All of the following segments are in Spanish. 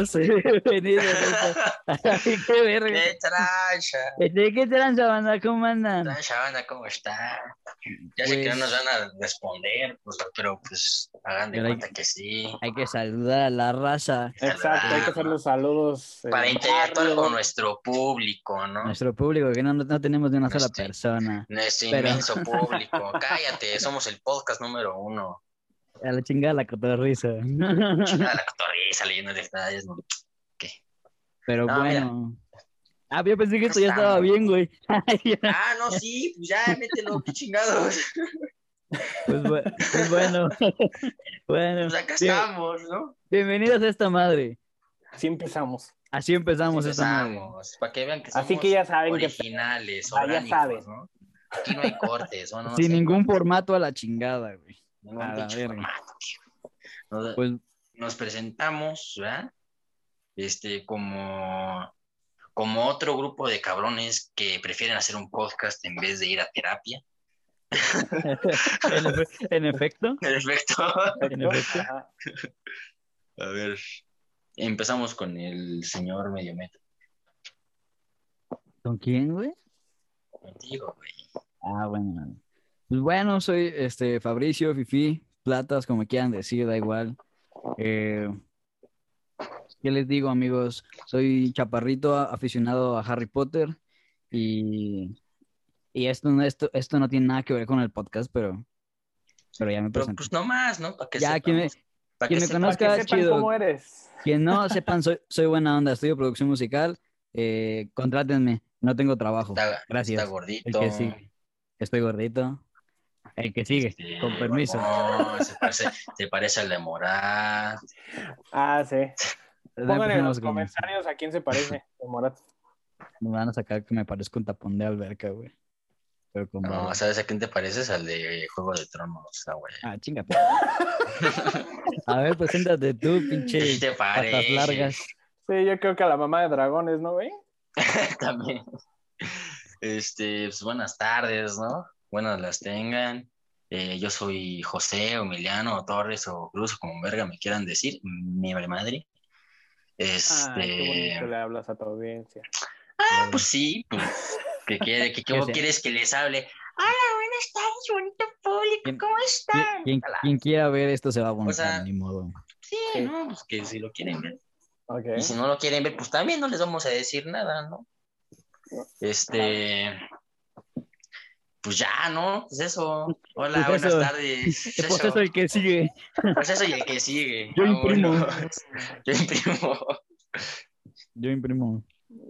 Bienvenidos. Ay, qué verga. ¡Qué trancha! Este, ¿Qué tranza, banda? ¿Cómo andan? Trancha, banda, ¿cómo está? Ya sé que no Pues- nos van a responder, pues, pero pues hagan de Pero hay- cuenta que sí. Hay que saludar a la raza, Exacto, hay que hacer los saludos. eh, Para interactuar con nuestro público, ¿no? nuestro público, que no, no tenemos de una sola persona. Nuestro Pero- inmenso público. Cállate, somos el podcast número uno. A la chingada la cotorriza. Chingada la cotorriza leyendo detalles, ¿no? Pero No, mira. bueno. Ah, yo pensé que esto ya estaba bien, güey. Ah, no, sí, pues ya, mételo, qué chingados. Pues, bu- pues bueno. bueno. Pues acá bien- estamos, ¿no? bienvenidos a esta madre. Así empezamos. Así empezamos esta madre. Empezamos, para que vean que somos Así que ya saben que- originales, Ah, ya. ¿no? Aquí no hay cortes, ¿no? No Sin ningún formato a la chingada, güey. A la formato. Nos, Pues nos presentamos, ¿verdad? Este, como, como otro grupo de cabrones que prefieren hacer un podcast en vez de ir a terapia. en, efe- en efecto, en efecto. A ver, empezamos con el señor Mediometro. ¿Con quién, güey? Contigo, güey. Ah, bueno. Pues bueno, soy este Fabricio, Fifi, Platas, como quieran decir, da igual. Eh, ¿qué les digo, amigos? Soy chaparrito aficionado a Harry Potter y, y esto, no- esto, esto no tiene nada que ver con el podcast, pero, pero ya me Pero pues no más, ¿no? Para que Ya, quien me- para quien que me sepan. conozca- Para que sepan chido. cómo eres. Quien no sepan, soy, soy buena onda, estudio producción musical, eh, contrátenme, no tengo trabajo. Está, Gracias. está El gordito. que. Estoy gordito. El que sigue, con permiso. no, se, parece, se parece al de Morat. Ah, sí. Pongan en los comentarios a quién se parece, de Morat. Me van a sacar que me parezco un tapón de alberca, güey. Pero con No, barba. ¿sabes a quién te pareces? Al de Juego de Tronos, ah, güey. Ah, chinga. A ver, preséntate tú, pinche ¿Qué te patas largas. Sí, yo creo que a la mamá de dragones, ¿no, güey? También. Este, pues buenas tardes, ¿no? Buenas las tengan. Eh, yo soy José, o Emiliano, o Torres, o Cruz, o como verga me quieran decir. Mi madre. Ay, qué Este. bonito le hablas a tu audiencia. Ah, pues sí, pues. ¿Qué? ¿Qué, sé. quieres que les hable? Hola, buenas tardes, bonito público. ¿Quién- ¿Cómo están? Quien, quien quiera ver esto se va a aguantar, sea, ni modo. Sí, Sí. no, pues que si lo quieren ver. Y si no lo quieren ver, pues también no les vamos a decir nada, ¿no? Este, pues ya, ¿no? Pues eso. Hola, Pues buenas eso. tardes. Pues Eso. eso el que sigue. Pues eso y el que sigue. Yo Ah, imprimo. bueno. Yo imprimo. Yo imprimo.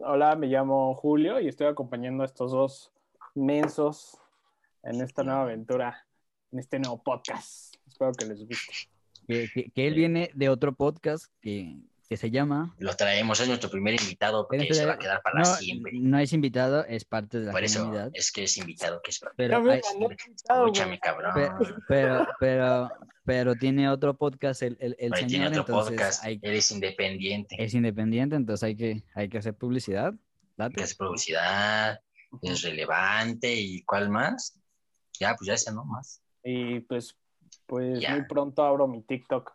Hola, me llamo Julio y estoy acompañando a estos dos mensos en esta nueva aventura, en este nuevo podcast. Espero que les guste. Que, que, que él viene de otro podcast que, que se llama. Lo traemos, es nuestro primer invitado porque se va a quedar para No, siempre. no es invitado, es parte de la Por eso comunidad. es que es invitado que es Pero, hay- güey. Escúchame, cabrón. pe- pero, pero, pero tiene otro podcast el, el, el Ahí tiene señor, otro entonces podcast. hay- Eres independiente. es independiente, entonces hay que, hay que hacer publicidad. Date. que es publicidad, es relevante y cuál más. Ya, pues ya ese no más. Y pues, pues Ya. muy pronto abro mi TikTok.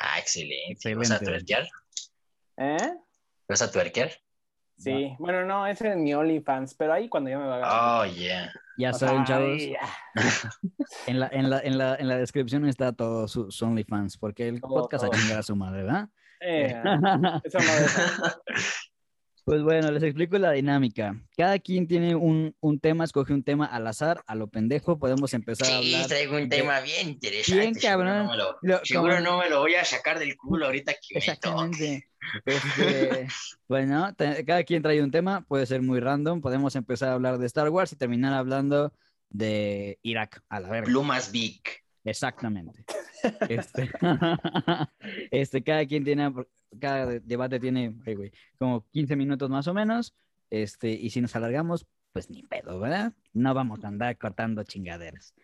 Ah, excelente. Excelente. ¿Vas a tuerquear? ¿Eh? ¿Vas a tuerquear? Sí. Bueno, no, ese es mi OnlyFans, pero ahí cuando ya me va a. Oh, yeah. Ya O saben, sea, chavos, ya. en la, en, la, en, la, en la descripción está todo su, su OnlyFans, porque el Todo, podcast a todo. chingar a su madre, ¿verdad? Eh, no deja. Pues bueno, les explico la dinámica. Cada quien tiene un, un tema, escoge un tema al azar, a lo pendejo. Podemos empezar a Sí, hablar. traigo un de- tema bien interesante. Bien, seguro cabrón. No me lo, Lo- seguro como- no me lo voy a sacar del culo ahorita que me. Exactamente. Este, bueno, cada quien trae un tema, puede ser muy random. Podemos empezar a hablar de Star Wars y terminar hablando de Irak, a la verga. Plumas Big. Exactamente. Este, este, cada quien tiene, cada de- debate tiene, ay, güey, como 15 minutos más o menos. Este, y si nos alargamos, pues ni pedo, ¿verdad? No vamos a andar cortando chingaderas.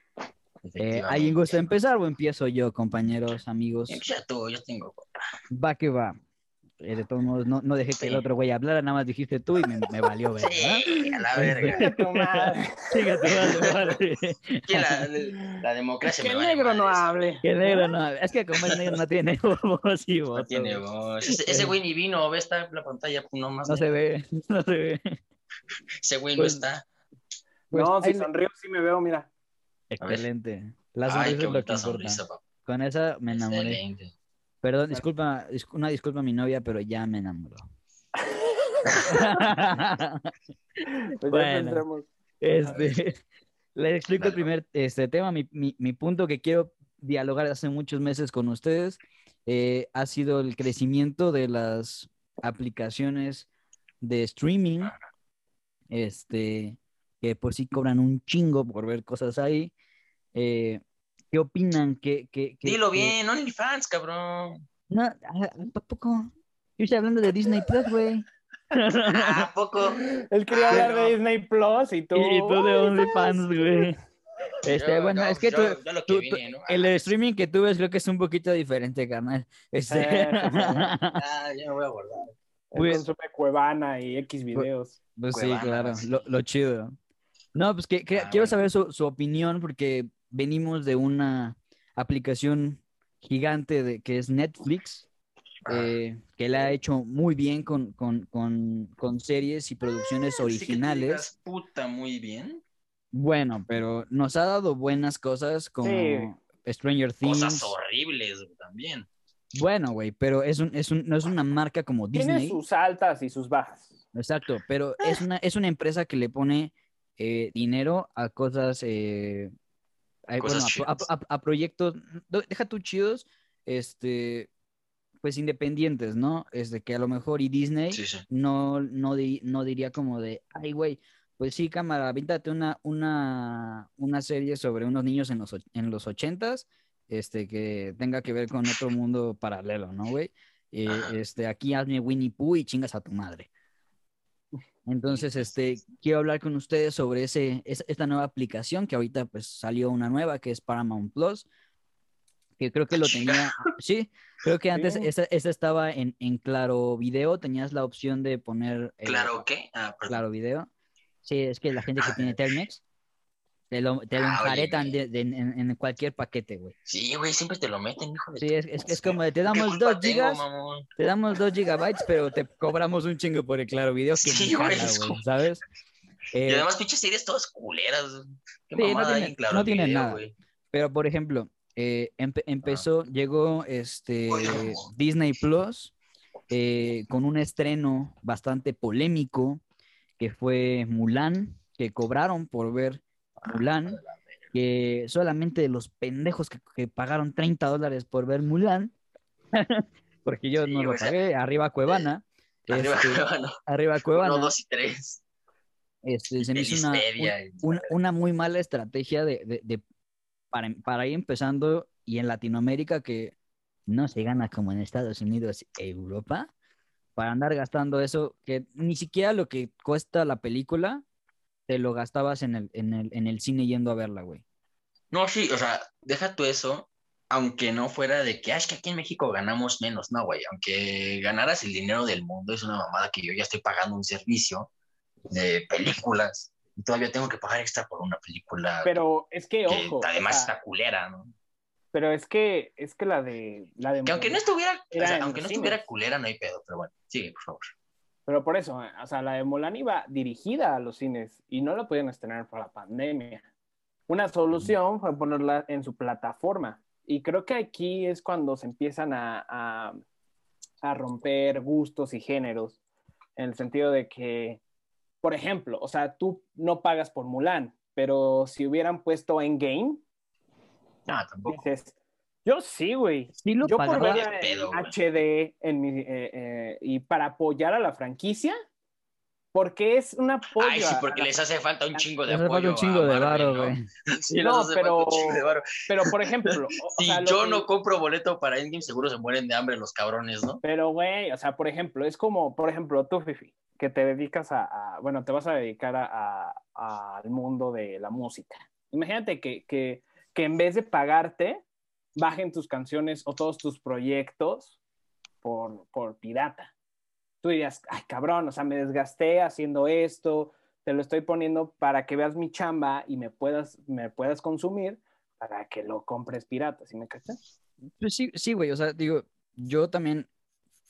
Eh, ¿Alguien gusta empezar o empiezo yo, compañeros, amigos? Tú, yo tengo. Va que va. Eh, de todos modos no, no dejé que el otro güey hablara, nada más dijiste tú y me, me valió ver. Sí, a la verga. Chinga tu madre. Chinga tu madre, madre. Que la, la democracia Que el vale negro no hable. Que negro no, es que como es negro no tiene voz y voto. No tiene voz. Ese, ese güey ni vino, ve, está en la pantalla, pues, no más. No se ve, no se ve. Ese güey no Pues, está. Pues, no, si sonrío sí me veo, mira. Excelente. La Ay, sonrisa qué es lo que bonita importa. sonrisa, papá. Con esa me enamoré. Excelente. Perdón, disculpa, dis- una disculpa a mi novia, pero ya me enamoró. Pues Bueno. Este, les explico el primer este, tema. Mi, mi- mi punto que quiero dialogar hace muchos meses con ustedes eh, ha sido el crecimiento de las aplicaciones de streaming, este, que por sí cobran un chingo por ver cosas ahí. Eh, ¿Qué opinan? ¿Qué, qué, qué- Dilo qué- bien, OnlyFans, cabrón. No, ¿a a poco? Yo estoy hablando de Disney Plus, güey. Ah, ¿A poco? Él quería Ah, hablar no. de Disney Plus y tú. Y tú de OnlyFans, güey. Este, Yo- bueno, no, es que yo- tú, yo lo que tú- vine, ¿no? el streaming que tú ves creo que es un poquito diferente, carnal. Este... Eh, Ah, ya me voy a guardar. Pues- consume Cuevana y X videos. Pues sí, Cuevana, claro, sí. lo, lo chido. No, pues que, que- Ah, quiero bueno. saber su, su opinión porque venimos de una aplicación gigante de, que es Netflix, eh, que la ha hecho muy bien con, con, con, con series y producciones tú originales. digas, puta, muy bien. Bueno, pero nos ha dado buenas cosas como Sí. Stranger Things. Cosas horribles también. Bueno, güey, pero es un, es un, no es una marca como Tiene Disney. sus altas y sus bajas. Exacto, pero es una, es una empresa que le pone eh, dinero a cosas, eh, a, Cosas bueno, a- a, chidas. a- a proyectos, deja tú chidos, este, pues independientes, ¿no? Es de que a lo mejor y Disney Sí, sí. no, no, di- no diría como de, ay, güey, pues sí, cámara, aviéntate una, una, una serie sobre unos niños en los, en los ochentas, este, que tenga que ver con otro mundo paralelo, ¿no, güey? Eh, este, aquí hazme Winnie Pooh y chingas a tu madre. Entonces, este, quiero hablar con ustedes sobre ese, es- esta nueva aplicación que ahorita pues salió una nueva que es Paramount Plus, que creo que lo tenía, sí, creo que antes esa, esa estaba en, en Claro Video, tenías la opción de poner eh, ¿Claro qué? Ah. Claro Video. Sí, es que la gente que tiene Telmex te lo, te lo Ah, enjaretan de- de- en, en cualquier paquete, güey. Sí, güey, siempre te lo meten, hijo de Sí, es, es, es como de te ¿Qué damos culpa dos tengo, gigas, mamón? te damos dos gigabytes, pero te cobramos un chingo por el Claro Video que Sí, güey, como- ¿sabes? Y Eh, además, pinches series todas culeras. Qué Sí, no mamada tienen- Claro no Video, nada. güey. Pero, por ejemplo, eh, empe- empezó, llegó este Oye. Disney Plus eh, con un estreno bastante polémico que fue Mulan, que cobraron por ver Mulan, que solamente los pendejos que, que pagaron 30 dólares por ver Mulan, porque yo Sí, no lo sea, pagué, arriba Cuevana, Arriba, este, Cuevana. arriba Cuevana, Uno, dos y tres. este, se me hizo una, una, muy mala estrategia de, de- de- para, para ir empezando y en Latinoamérica que no se gana como en Estados Unidos, Europa, para andar gastando eso que ni siquiera lo que cuesta la película te lo gastabas en el, en el, en el cine yendo a verla, güey. No, sí, o sea, deja tú eso, aunque no fuera de que, ah, es que aquí en México ganamos menos, no, güey, aunque ganaras el dinero del mundo, es una mamada que yo ya estoy pagando un servicio de películas y todavía tengo que pagar extra por una película Pero es que, que ojo. además o sea, está culera, ¿no? Pero es que, es que la de. La de Que aunque no estuviera, o sea, aunque no estuviera culera, no hay pedo, pero bueno, sigue, por favor. Pero por eso, eh, o sea, la de Mulan iba dirigida a los cines y no la podían estrenar por la pandemia. Una solución fue ponerla en su plataforma. Y creo que aquí es cuando se empiezan a, a, a romper gustos y géneros, en el sentido de que, por ejemplo, o sea, tú no pagas por Mulan, pero si hubieran puesto Endgame, No, tampoco. dices, yo sí, güey. Sí lo Yo por güey. HD en mi, eh, eh, y para apoyar a la franquicia, porque es un apoyo. Ay, sí, a- porque les hace falta un chingo de les hace falta apoyo un chingo de varo, ¿no? güey. Sí, No, les hace falta pero- un chingo de varo. Pero, por ejemplo, o- o Si sea, yo que- no compro boleto para Endgame, seguro se mueren de hambre los cabrones, ¿no? Pero, güey, o sea, por ejemplo, es como, por ejemplo, tú, Fifi, que te dedicas a, a- bueno, te vas a dedicar a- a- al mundo de la música. Imagínate que, que, que en vez de pagarte, bajen tus canciones o todos tus proyectos por, por pirata. Tú dirías, ay cabrón, o sea, me desgasté haciendo esto, te lo estoy poniendo para que veas mi chamba y me puedas, me puedas consumir para que lo compres pirata, ¿sí me cachas? Pues sí, sí, güey, o sea, digo, yo también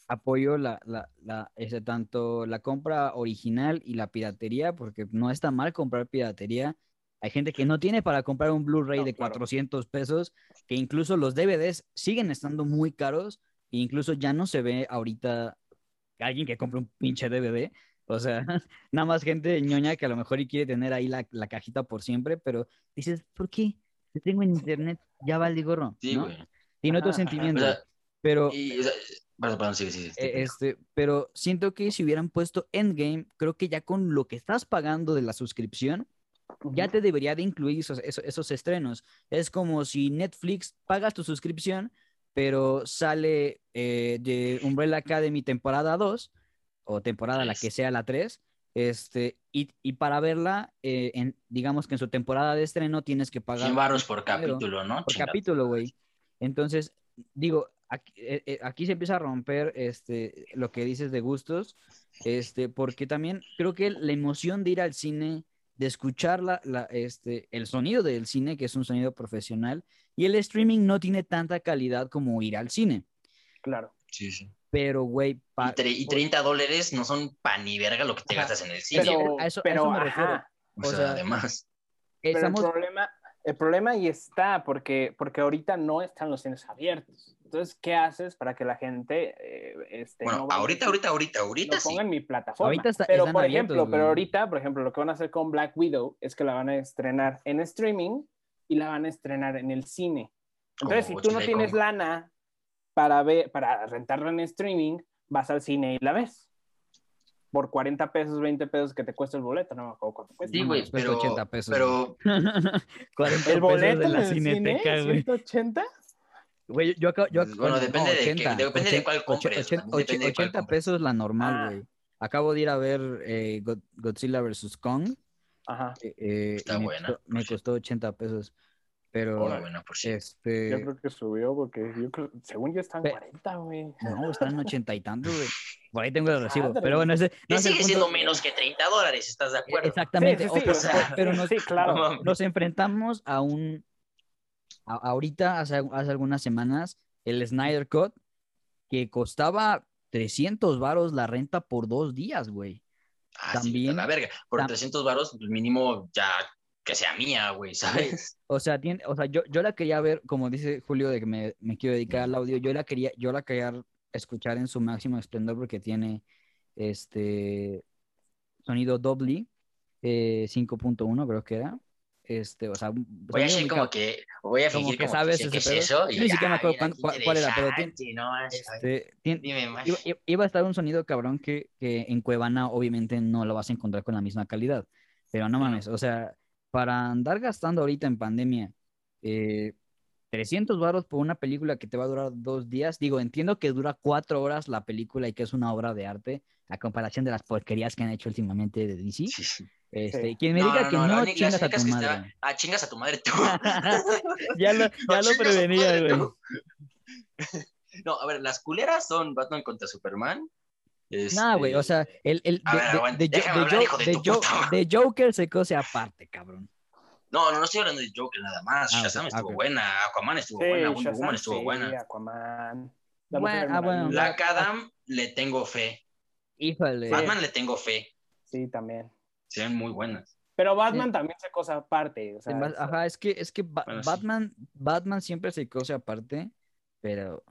apoyo la, la, la, ese, tanto la compra original y la piratería, porque no está mal comprar piratería. Hay gente que no tiene para comprar un Blu-ray No, de claro. 400 pesos, que incluso los DVDs siguen estando muy caros, e incluso ya no se ve ahorita alguien que compre un pinche DVD. O sea, nada más gente ñoña que a lo mejor y quiere tener ahí la, la cajita por siempre, pero dices, ¿por qué? Yo tengo en internet, ya vale gorro, Sí, ¿no? güey. Tiene otro sentimiento, O sea, pero... Y, o sea, perdón, perdón, sigue, sigue. Eh, Este, pero siento que si hubieran puesto Endgame, creo que ya con lo que estás pagando de la suscripción, ya te debería de incluir esos, esos, esos estrenos. Es como si Netflix pagas tu suscripción, pero sale eh, de Umbrella Academy temporada 2 o temporada la que sea la 3. Este, y, y para verla, eh, en, digamos que en su temporada de estreno tienes que pagar 100 baros por capítulo, ¿no? por capítulo, güey. Entonces, digo, aquí, eh, aquí se empieza a romper este, lo que dices de gustos, este, porque también creo que la emoción de ir al cine, de escuchar la, la, este, el sonido del cine, que es un sonido profesional, y el streaming no tiene tanta calidad como ir al cine. Claro. Sí, sí. Pero, güey, Y, y 30 dólares no son pan ni verga lo que te Ajá. gastas en el cine. Pero, a eso- a pero, eso me refiero. ajá. o, o sea, sea, además. Pero estamos... el problema, el problema ahí está, porque, porque ahorita no están los cines abiertos. Entonces, ¿qué haces para que la gente eh, este, Bueno, no ahorita, ahorita, ahorita, ahorita lo sí. ponga en mi plataforma. Ahorita está- pero por abiertos, ejemplo, pero ahorita, por ejemplo, lo que van a hacer con Black Widow es que la van a estrenar en streaming y la van a estrenar en el cine. Entonces, Como si tú no tienes lana para ver, para rentarla en streaming, vas al cine y la ves. Por 40 pesos, 20 pesos que te cuesta el boleto, no me acuerdo cuánto cuesta. Sí, güey, pero, 80 pesos, pero 40 ¿El pesos boleto de la en el cine? cineteca, güey. ¿180? Güey, yo acabo, yo, Pues, bueno, depende de qué- depende de cuál compres, ochen- también depende de cuál 80 compres. pesos la normal, Ah. güey. Acabo de ir a ver eh, God- Godzilla vs. Kong. Ajá. eh, eh, Está me buena, costó- me costó 80 pesos. Pero, Bueno, bueno, por cierto. este, Yo creo que subió porque yo creo, según yo están Pe- 40, güey. no, están en 80 y tantos, güey. Por ahí tengo el recibo. Madre. Pero bueno, ese Que no sigue punto. siendo menos que 30 dólares, ¿estás de acuerdo? Exactamente. Sí, sí, sí, o- sea, pero nos, sí, claro. No nos enfrentamos a un. A- ahorita, hace, hace algunas semanas, el Snyder Cut, que costaba 300 varos la renta por dos días, güey. Ah, sí, también- a la verga. Por tam- 300 varos, pues mínimo ya que sea mía, güey, ¿sabes? O sea, tiene, o sea yo, yo la quería ver, como dice Julio, de que me, me quiero dedicar al audio, yo la quería, yo la quería escuchar en su máximo esplendor porque tiene este sonido Dolby eh, 5.1, creo que era. Este, o sea, Voy a muy como que, voy a Como fingir que como sabes que sé ese qué es eso. Yo ni siquiera me acuerdo cuál- cuál era, pero tiene- interesante, no, ay, este, tiene- dime más. Iba, a estar un sonido cabrón que, que en Cuevana obviamente no lo vas a encontrar con la misma calidad. Pero no mames, o sea, para andar gastando ahorita en pandemia eh, 300 varos por una película que te va a durar dos días, digo, entiendo que dura cuatro horas la película y que es una obra de arte a comparación de las porquerías que han hecho últimamente de DC. Sí, sí. Este, Sí. quien me No, diga no, que no, chingas a tu madre. estaba- Ah, chingas a tu madre tú. ya lo, No, ya lo prevenía, güey. No, a ver, las culeras son Batman contra Superman. Nah, güey, o este, sea, el, el A de, Joker se cose aparte, cabrón. No, no, no estoy hablando de Joker nada más. Ah, Shazam estuvo buena, Aquaman estuvo Sí, buena, Wonder Woman estuvo sí, buena. Aquaman. Bueno, ah, bueno. Black Adam le tengo fe. Híjole. Batman le tengo fe. Sí, también. Se ven muy buenas. Pero Batman también se cosa aparte. O sea, Ajá, es que, es que Ba- Bueno, sí. Batman, Batman siempre se cose aparte, pero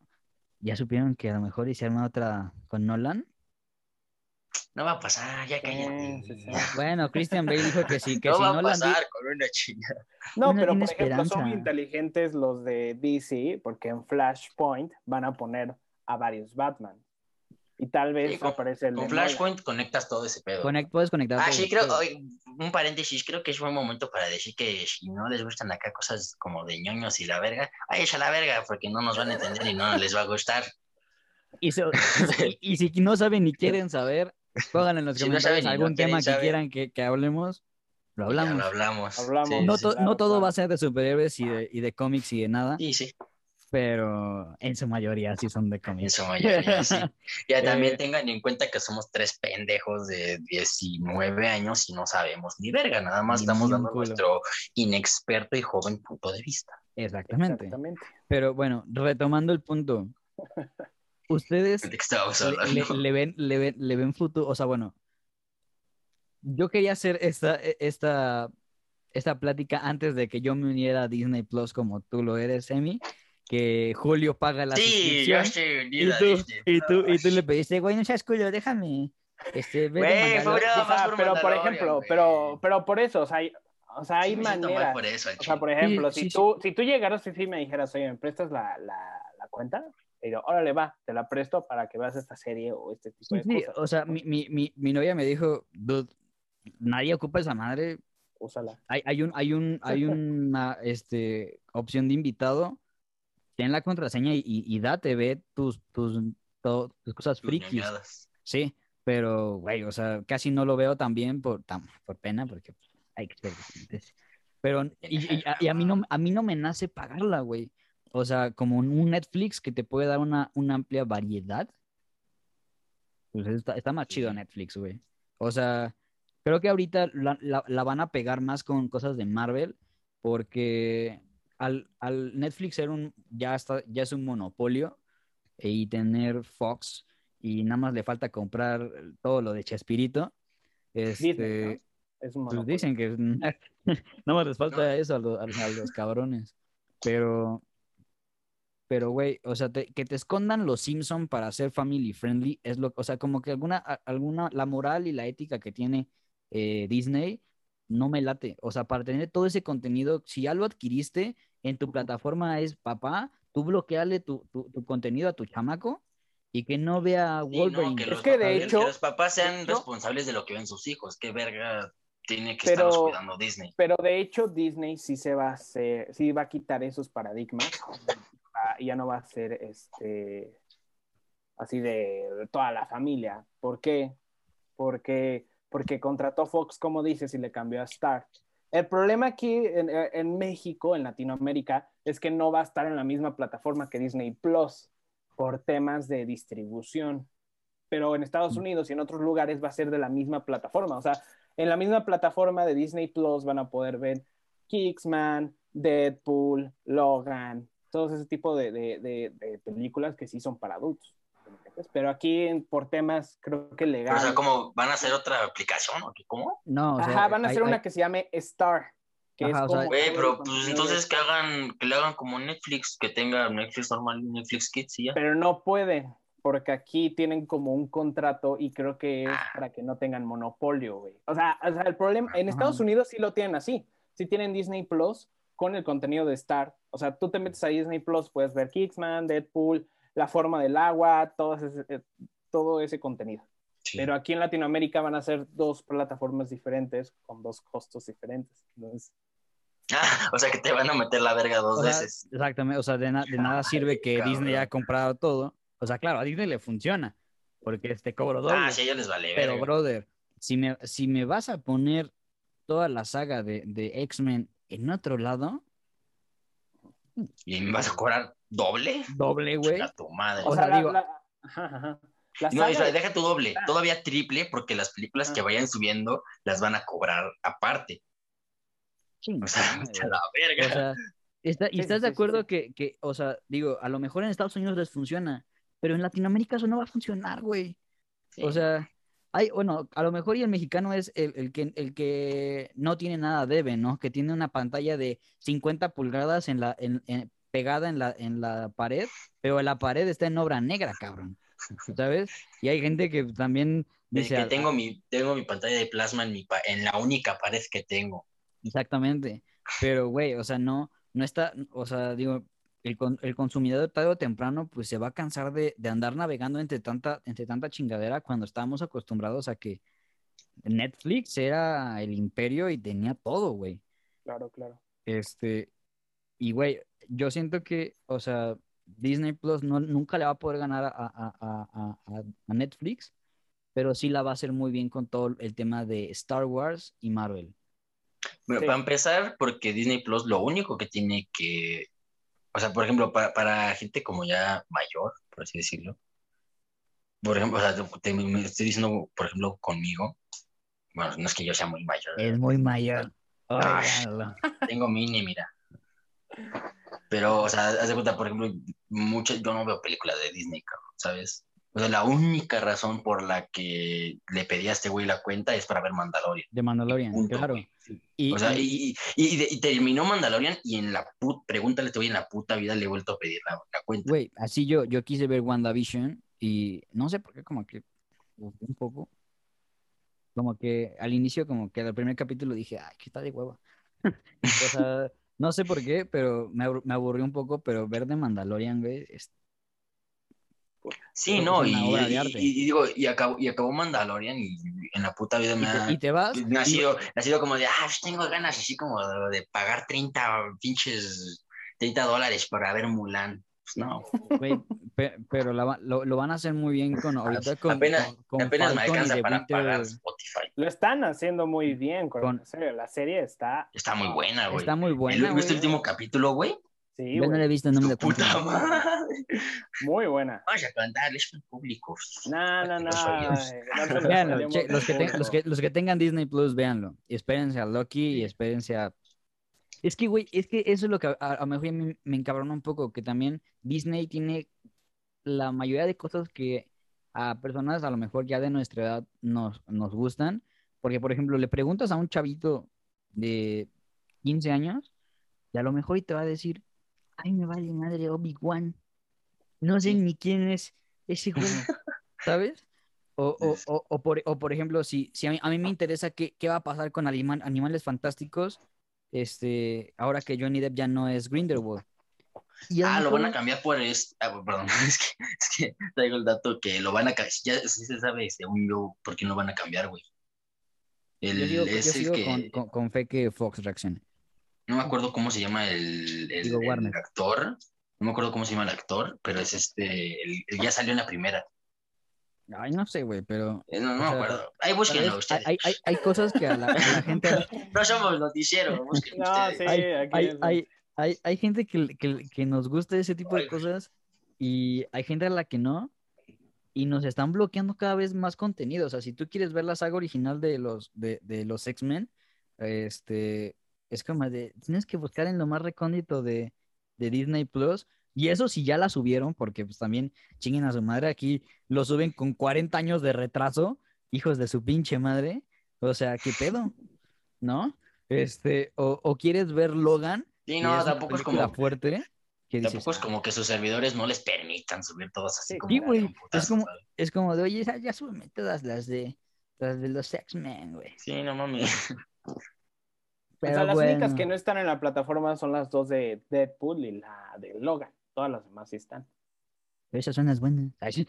ya supieron que a lo mejor hicieron otra con Nolan. No va a pasar, ya cállate. sí, sí. Bueno, Christian Bale dijo que sí, que no si va a Nolan di- pasar con una chingada. No, pero por ejemplo, son muy inteligentes los de DC, porque en Flashpoint van a poner a varios Batman. Y tal vez Sí, con- aparece el Con. Flashpoint conectas todo ese pedo. conect- puedes conectar. Ah, sí, creo, oye, un paréntesis, creo que es buen momento para decir que si no les gustan acá cosas como de ñoños y la verga, váyanse a la verga, porque no nos van a entender y no les va a gustar. Y, so- y- y si no saben ni quieren saber, pongan en los Si no comentarios no algún tema que saber. quieran que, que hablemos. Lo Ya hablamos. lo hablamos. Hablamos. Sí, No, sí, to- claro, no todo claro. va a ser de superhéroes y de, y de cómics y de nada, sí, sí. Pero en su mayoría sí son de En cómics. su mayoría, sí. Ya también Eh, tengan en cuenta que somos tres pendejos de 19 años y no sabemos ni verga, nada más Ni- estamos dando culo. nuestro inexperto y joven punto de vista. Exactamente. Exactamente. Pero bueno, retomando el punto, ustedes ¿De qué estábamos le, hablando? le- le ven, le, ven, le ven futuro, o sea, bueno, yo quería hacer esta, e, esta, esta plática antes de que yo me uniera a Disney Plus como tú lo eres, Emi, que Julio paga la Sí, suscripción yo estoy y tú, y tú, y tú le pediste, güey, no seas culo, déjame, este, Güey, Nada O sea, por pero por ejemplo, pero, pero por eso, o sea, hay, o sea, hay Sí, maneras. por eso, O sea, por ejemplo, Sí, si, sí, tú, si tú llegaras y sí me dijeras, oye, ¿me prestas la, la, la cuenta? Y yo, órale, va, te la presto para que veas esta serie o este tipo Sí, de sí, cosas. o sea, mi, mi, mi, mi novia me dijo, dude, nadie ocupa esa madre, Úsala. hay, hay un, hay un, hay una este, opción de invitado, ten la contraseña y, y, date, ve tus, tus, to- tus cosas Tus frikis. Sí, pero, güey, o sea, casi no lo veo también por, tam- por pena, porque pues, hay que ser decentes. Pero, y, y a, y a mí no, a mí no me nace pagarla, güey. O sea, como un Netflix que te puede dar una, una amplia variedad. Pues está, está más chido. Netflix, güey. O sea, creo que ahorita la, la- la van a pegar más con cosas de Marvel, porque al, al Netflix ser un, ya está, ya es un monopolio y tener Fox y nada más le falta comprar todo lo de Chespirito. Disney, Este, ¿no? Es un pues dicen que nada más les falta eso a, los- a- los cabrones. Pero, pero güey, o sea, te- que te escondan los Simpson para ser family friendly es lo, o sea, como que alguna, alguna, la moral y la ética que tiene eh, Disney no me late. O sea, para tener todo ese contenido, si ya lo adquiriste en tu plataforma es papá, tú bloqueale tu, tu, tu contenido a tu chamaco y que no vea Sí, Wolverine. no, que Es los, que de papás, hecho- que los papás sean de hecho- responsables de lo que ven sus hijos. Qué verga tiene que Pero- estarlos cuidando Disney. Pero de hecho, Disney sí se va a hacer, sí va a quitar esos paradigmas. Y ya no va a ser este así de toda la familia. ¿Por qué? Porque, porque contrató Fox, como dices, y le cambió a Star. El problema aquí en, en México, en Latinoamérica, es que no va a estar en la misma plataforma que Disney Plus por temas de distribución. Pero en Estados Unidos y en otros lugares va a ser de la misma plataforma. O sea, en la misma plataforma de Disney Plus van a poder ver Kingsman, Deadpool, Logan, todo ese tipo de, de, de, de películas que sí son para adultos. Pero aquí por temas creo que legales. o sea, ¿cómo van a hacer otra aplicación? ¿o qué? ¿Cómo? No, o sea, Ajá, van a hay- hacer una hay- que se llame Star. Que Ajá, es o sea, como el pero pues entonces que hagan, que le hagan como Netflix, que tenga Netflix normal y Netflix Kids y ya. Pero no pueden, porque aquí tienen como un contrato y creo que es Ah. para que no tengan monopolio, güey. O sea, o sea, el problema, en Ajá. Estados Unidos sí lo tienen así. Sí tienen Disney Plus con el contenido de Star. O sea, tú te metes a Disney Plus, puedes ver Kicksman, Deadpool, La Forma del Agua, todo ese, eh, todo ese contenido. Sí. Pero aquí en Latinoamérica van a ser dos plataformas diferentes con dos costos diferentes. Entonces, Ah, o sea que te van a meter la verga dos O sea, veces. Exactamente, o sea, de, na- de nada sirve que cabrón. Disney haya comprado todo. O sea, claro, a Disney le funciona, porque este cobro doble. Ah, sí, a ellos les vale Pero, verga. brother, si me, si me vas a poner toda la saga de, de X-Men en otro lado, ¿Y me vas a cobrar doble? doble, güey. A tu madre. O sea, la- digo- la- ajá, ajá. La No, de- deja tu doble, Ah. todavía triple, porque las películas que Ah. vayan subiendo las van a cobrar aparte. O sea, a la verga. O sea, está- ¿y Sí, estás sí, de acuerdo sí. Que, que, o sea, digo, a lo mejor en Estados Unidos les funciona, pero en Latinoamérica eso no va a funcionar, güey. O sea, hay, bueno, a lo mejor y el mexicano es el, el que, el que no tiene nada debe, ¿no? Que tiene una pantalla de 50 pulgadas en la, en- en- pegada en la, en la pared, pero la pared está en obra negra, cabrón. ¿Sabes? Y hay gente que también dice, que "Ah, tengo mi, tengo mi pantalla de plasma en, mi pa- en la única pared que tengo. Exactamente. Pero, güey, o sea, no, no está, o sea, digo, el, con- el consumidor tarde o temprano, pues se va a cansar de, de andar navegando entre tanta, entre tanta chingadera cuando estábamos acostumbrados a que Netflix era el imperio y tenía todo, güey. Claro, claro. Este, y güey, yo siento que, o sea, Disney Plus no, nunca le va a poder ganar a, a- a- a- Netflix, pero sí la va a hacer muy bien con todo el tema de Star Wars y Marvel. Bueno, Sí. para empezar, porque Disney Plus lo único que tiene que o sea, por ejemplo, para, para gente como ya mayor, por así decirlo, por ejemplo, o sea, te- me estoy diciendo, por ejemplo, conmigo, bueno, no es que yo sea muy mayor, Es muy mayor. Ay. Tengo mini, mira. Pero, o sea, haz de cuenta, por ejemplo, muchas, yo no veo películas de Disney, ¿sabes? O sea, la única razón por la que le pedí a este güey la cuenta es para ver Mandalorian. De Mandalorian, Punto, claro. güey. Y, O sea, y- y, y, terminó Mandalorian y en la puta, pregúntale, te voy en la puta vida le he vuelto a pedir la, la cuenta. güey, así yo, yo quise ver WandaVision y no sé por qué, como que un poco. Como que al inicio, como que al primer capítulo dije, ay, que está de hueva. O sea, no sé por qué, pero me, abur- me aburrió un poco, pero ver de Mandalorian, güey, es- Sí, no, y, digo, y acabó, y acabó Mandalorian y en la puta vida y me ha, y te vas. me ha sido, me ha sido como de, ah, tengo ganas así como de, de pagar 30 pinches, 30 dólares para ver Mulan. Pues no, Güey, pe- pero la lo, lo van a hacer muy bien con ahorita con, apenas, con, con apenas me alcanza para Winter- pagar Spotify. Lo están haciendo muy bien con, Con- la serie. La serie está. Está muy buena, güey. Está muy buena, ¿Viste el último capítulo, güey? Sí, Yo no la he visto, no me cuento. puta madre. muy buena. Vamos a cantarles al público. No, no, no. Los que tengan Disney Plus, véanlo. Y espérense a Loki y espérense a. Es que, güey, es que eso es lo que a, lo mejor me, me encabrona un poco, que también Disney tiene la mayoría de cosas que a personas a lo mejor ya de nuestra edad nos, nos gustan. Porque, por ejemplo, le preguntas a un chavito de 15 años y a lo mejor te va a decir, ay, me vale madre Obi-Wan. No sé Sí. ni quién es ese güey, ¿sabes? O, o, o, o por, o por ejemplo, si, si a mí, a mí me interesa qué, qué va a pasar con anima- Animales Fantásticos, este, ahora que Johnny Depp ya no es Grindelwald. Y Ah, lo van a cambiar por este. Ah, perdón, es que, es que traigo el dato que lo van a cambiar. Ya sí se sabe, según yo, por qué lo van a cambiar, güey. El, Yo digo, yo es el que. con, con, con fe que Fox reaccione. No me acuerdo cómo se llama el, el, Digo, el actor. No me acuerdo cómo se llama el actor, pero es este. el ya salió en la primera. Ay, no sé, güey, pero Eh, No, no me sea, acuerdo. Ahí búsquenlo ¿sabes? ustedes. hay, hay, hay cosas que a la, a la gente... No somos noticiero, búsquenlo No, ustedes. sí, hay, aquí hay, es- hay, hay, hay gente que, que, que nos gusta ese tipo de Ay. cosas y hay gente a la que no y nos están bloqueando cada vez más contenido. O sea, si tú quieres ver la saga original de los, de, de los X-Men, este, es como de, tienes que buscar en lo más recóndito de, de Disney Plus. Y eso si ya la subieron, porque pues también chinguen a su madre, aquí lo suben con 40 años de retraso, hijos de su pinche madre. O sea, ¿qué pedo? ¿No? Este, o, o quieres ver Logan, Sí, no, tampoco es como. fuerte, que dices, Tampoco es como que sus servidores no les permitan subir todas así Sí, como. Sí, güey, es como- ¿sabes? es como de, oye, ya, ya súbeme todas las de, las de los X-Men, güey. Sí, no mames. O Pero sea, las únicas que no están en la plataforma son las dos de Deadpool y la de Logan. Todas las demás sí están. Esas son las buenas. Esas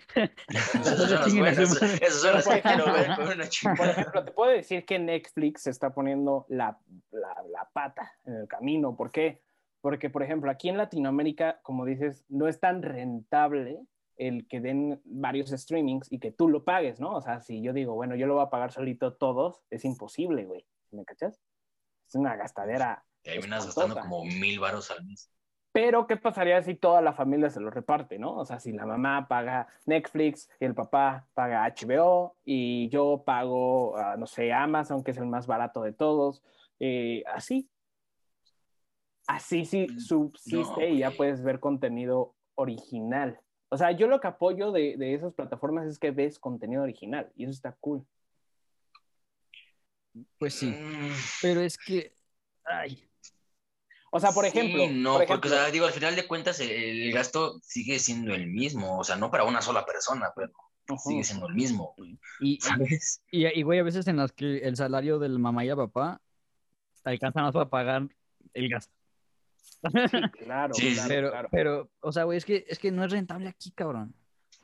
son las buenas. madre. Esas son las que quiero ver ejemplo- con una Por ejemplo, te puedo decir que Netflix se está poniendo la, la, la pata en el camino. ¿Por qué? Porque, por ejemplo, aquí en Latinoamérica, como dices, no es tan rentable el que den varios streamings y que tú lo pagues, ¿no? O sea, si yo digo, bueno, yo lo voy a pagar solito todos, es imposible, güey. ¿Me cachas? Es una gastadera. Terminas espantosa. gastando como mil varos al mes. Pero, ¿qué pasaría si toda la familia se lo reparte, no? O sea, si la mamá paga Netflix y el papá paga HBO y yo pago, ah, no sé, Amazon, que es el más barato de todos, eh, así. Así sí Mm, subsiste no, y ya puedes ver contenido original. O sea, yo lo que apoyo de, de esas plataformas es que ves contenido original y eso está cool. Pues sí, Mm, pero es que, ay, O sea, por sí, ejemplo, no, por porque, o sea, digo, al final de cuentas, el, el gasto sigue siendo el mismo. O sea, no para una sola persona, pero sigue siendo el mismo. y, ¿Sabes? y, y, güey, a veces en las que el salario del mamá y el papá alcanza más para pagar el gasto. claro, Sí, sí. claro, Pero, claro. pero, o sea, güey, es que, es que no es rentable aquí, cabrón.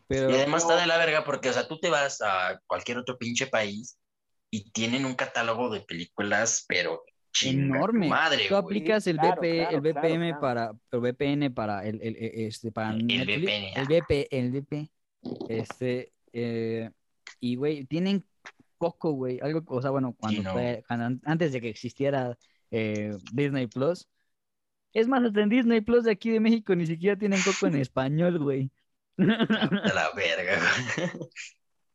Pero, Y además está de la verga porque, o sea, tú te vas a cualquier otro pinche país y tienen un catálogo de películas, pero chinga enorme. madre, Tú aplicas el, Claro, claro, el claro, claro. para el VPN para el, el- el- este para El Netflix, VPN, el ah. VP, el VP, este eh, y güey, tienen poco, güey, algo, o sea, bueno, cuando no. fue- cuando an- antes de que existiera eh, Disney Plus, Es más, hasta en Disney Plus de aquí de México ni siquiera tienen Coco en español, güey. A la verga,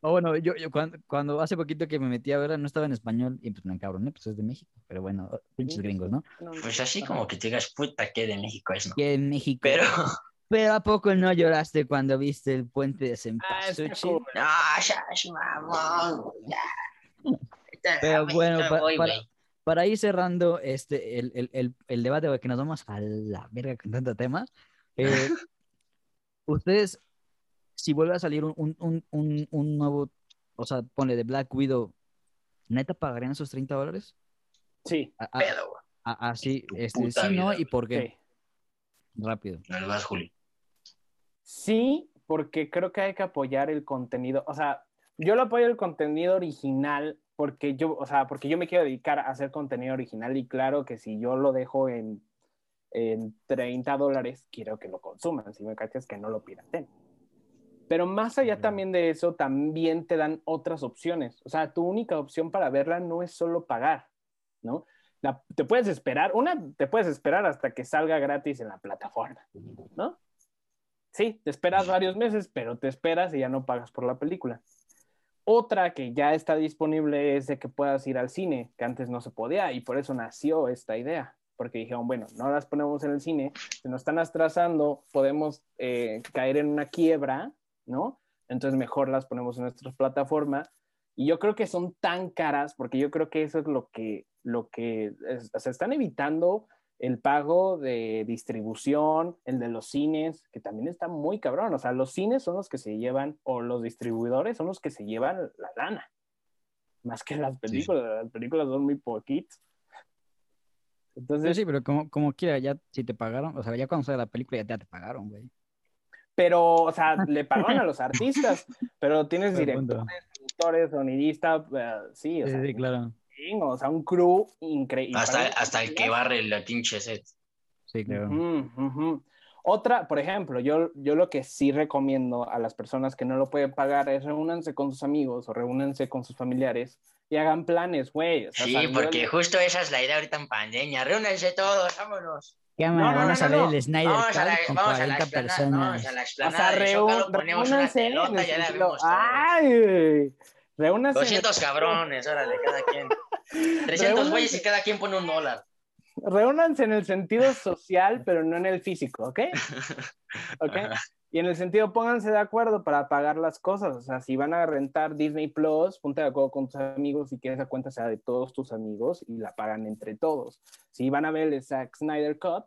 güey. O bueno, yo, yo cuando, cuando hace poquito que me metí a verla no estaba en español y pues me encabroné, pues es de México. Pero bueno, pinches gringos, ¿no? Pues así como que te digas, puta, que de México es, ¿no? Que en México. Pero, Pero ¿a poco no lloraste cuando viste el puente de Ah, Cempasúchil? cool. no, Pero bueno, pa- para, para ir cerrando este, el, el, el, el debate, que nos vamos a la verga con tanto tema. eh, ustedes, si vuelve a salir un, un, un, un, nuevo, o sea, ponle de Black Widow, ¿neta pagarían esos 30 dólares? Sí, A- Pedo, güey. Así, este, sí, ¿no? ¿Y por qué? sí. Rápido. Le vas, Juli. Sí, porque creo que hay que apoyar el contenido. O sea, yo lo apoyo el contenido original porque yo, o sea, porque yo me quiero dedicar a hacer contenido original y claro que si yo lo dejo en, en 30 dólares, quiero que lo consuman. Si me cachas, que no lo piraten. Pero más allá también de eso, también te dan otras opciones. O sea, tu única opción para verla no es solo pagar, ¿no? La- te puedes esperar, una, te puedes esperar hasta que salga gratis en la plataforma, ¿no? Sí, te esperas varios meses, pero te esperas y ya no pagas por la película. Otra que ya está disponible es de que puedas ir al cine, que antes no se podía, y por eso nació esta idea, porque dijeron, bueno, no las ponemos en el cine, se nos están atrasando, podemos eh, caer en una quiebra, ¿no? Entonces mejor las ponemos en nuestra plataforma. Y yo creo que son tan caras, porque yo creo que eso es lo que, lo que, es- o sea, están evitando el pago de distribución, el de los cines, que también está muy cabrón. O sea, los cines son los que se llevan, o los distribuidores son los que se llevan la lana, más que las películas. Las películas son muy poquitas. Sí, Entonces, sí, pero como, como quiera, ya si te pagaron, o sea, ya cuando sale la película ya te pagaron, güey. Pero, o sea, le pagaron a los artistas, pero tienes directores, productores, sonidistas, eh, sí, o Sí, sea, sí, claro. o sea, un crew increíble. Hasta, hasta el que barre el pinche set. Sí, claro. Otra, por ejemplo, yo, yo lo que sí recomiendo a las personas que no lo pueden pagar es reúnanse con sus amigos o reúnanse con sus familiares y hagan planes, güey. o sea, Sí, porque el- justo esa es la idea ahorita en pandemia. Reúnense todos, vámonos. ¿Qué, No, man? no, Vamos no, a ver no. el Snyder Vamos a la, con vamos a la 40 personas. vamos a la O explanada sea, de reú- ponemos una pelota, ya la vemos. ¡Ay! El- 200 cabrones, órale, cada quien. 300 Reúnanse. güeyes y cada quien pone un dólar. Reúnanse en el sentido social, pero no en el físico, ¿ok? ¿Ok? Ajá. Y en el sentido, pónganse de acuerdo para pagar las cosas. O sea, si van a rentar Disney Plus, ponte de acuerdo con tus amigos y que esa cuenta sea de todos tus amigos y la pagan entre todos. Si van a ver el Zack Snyder Cut,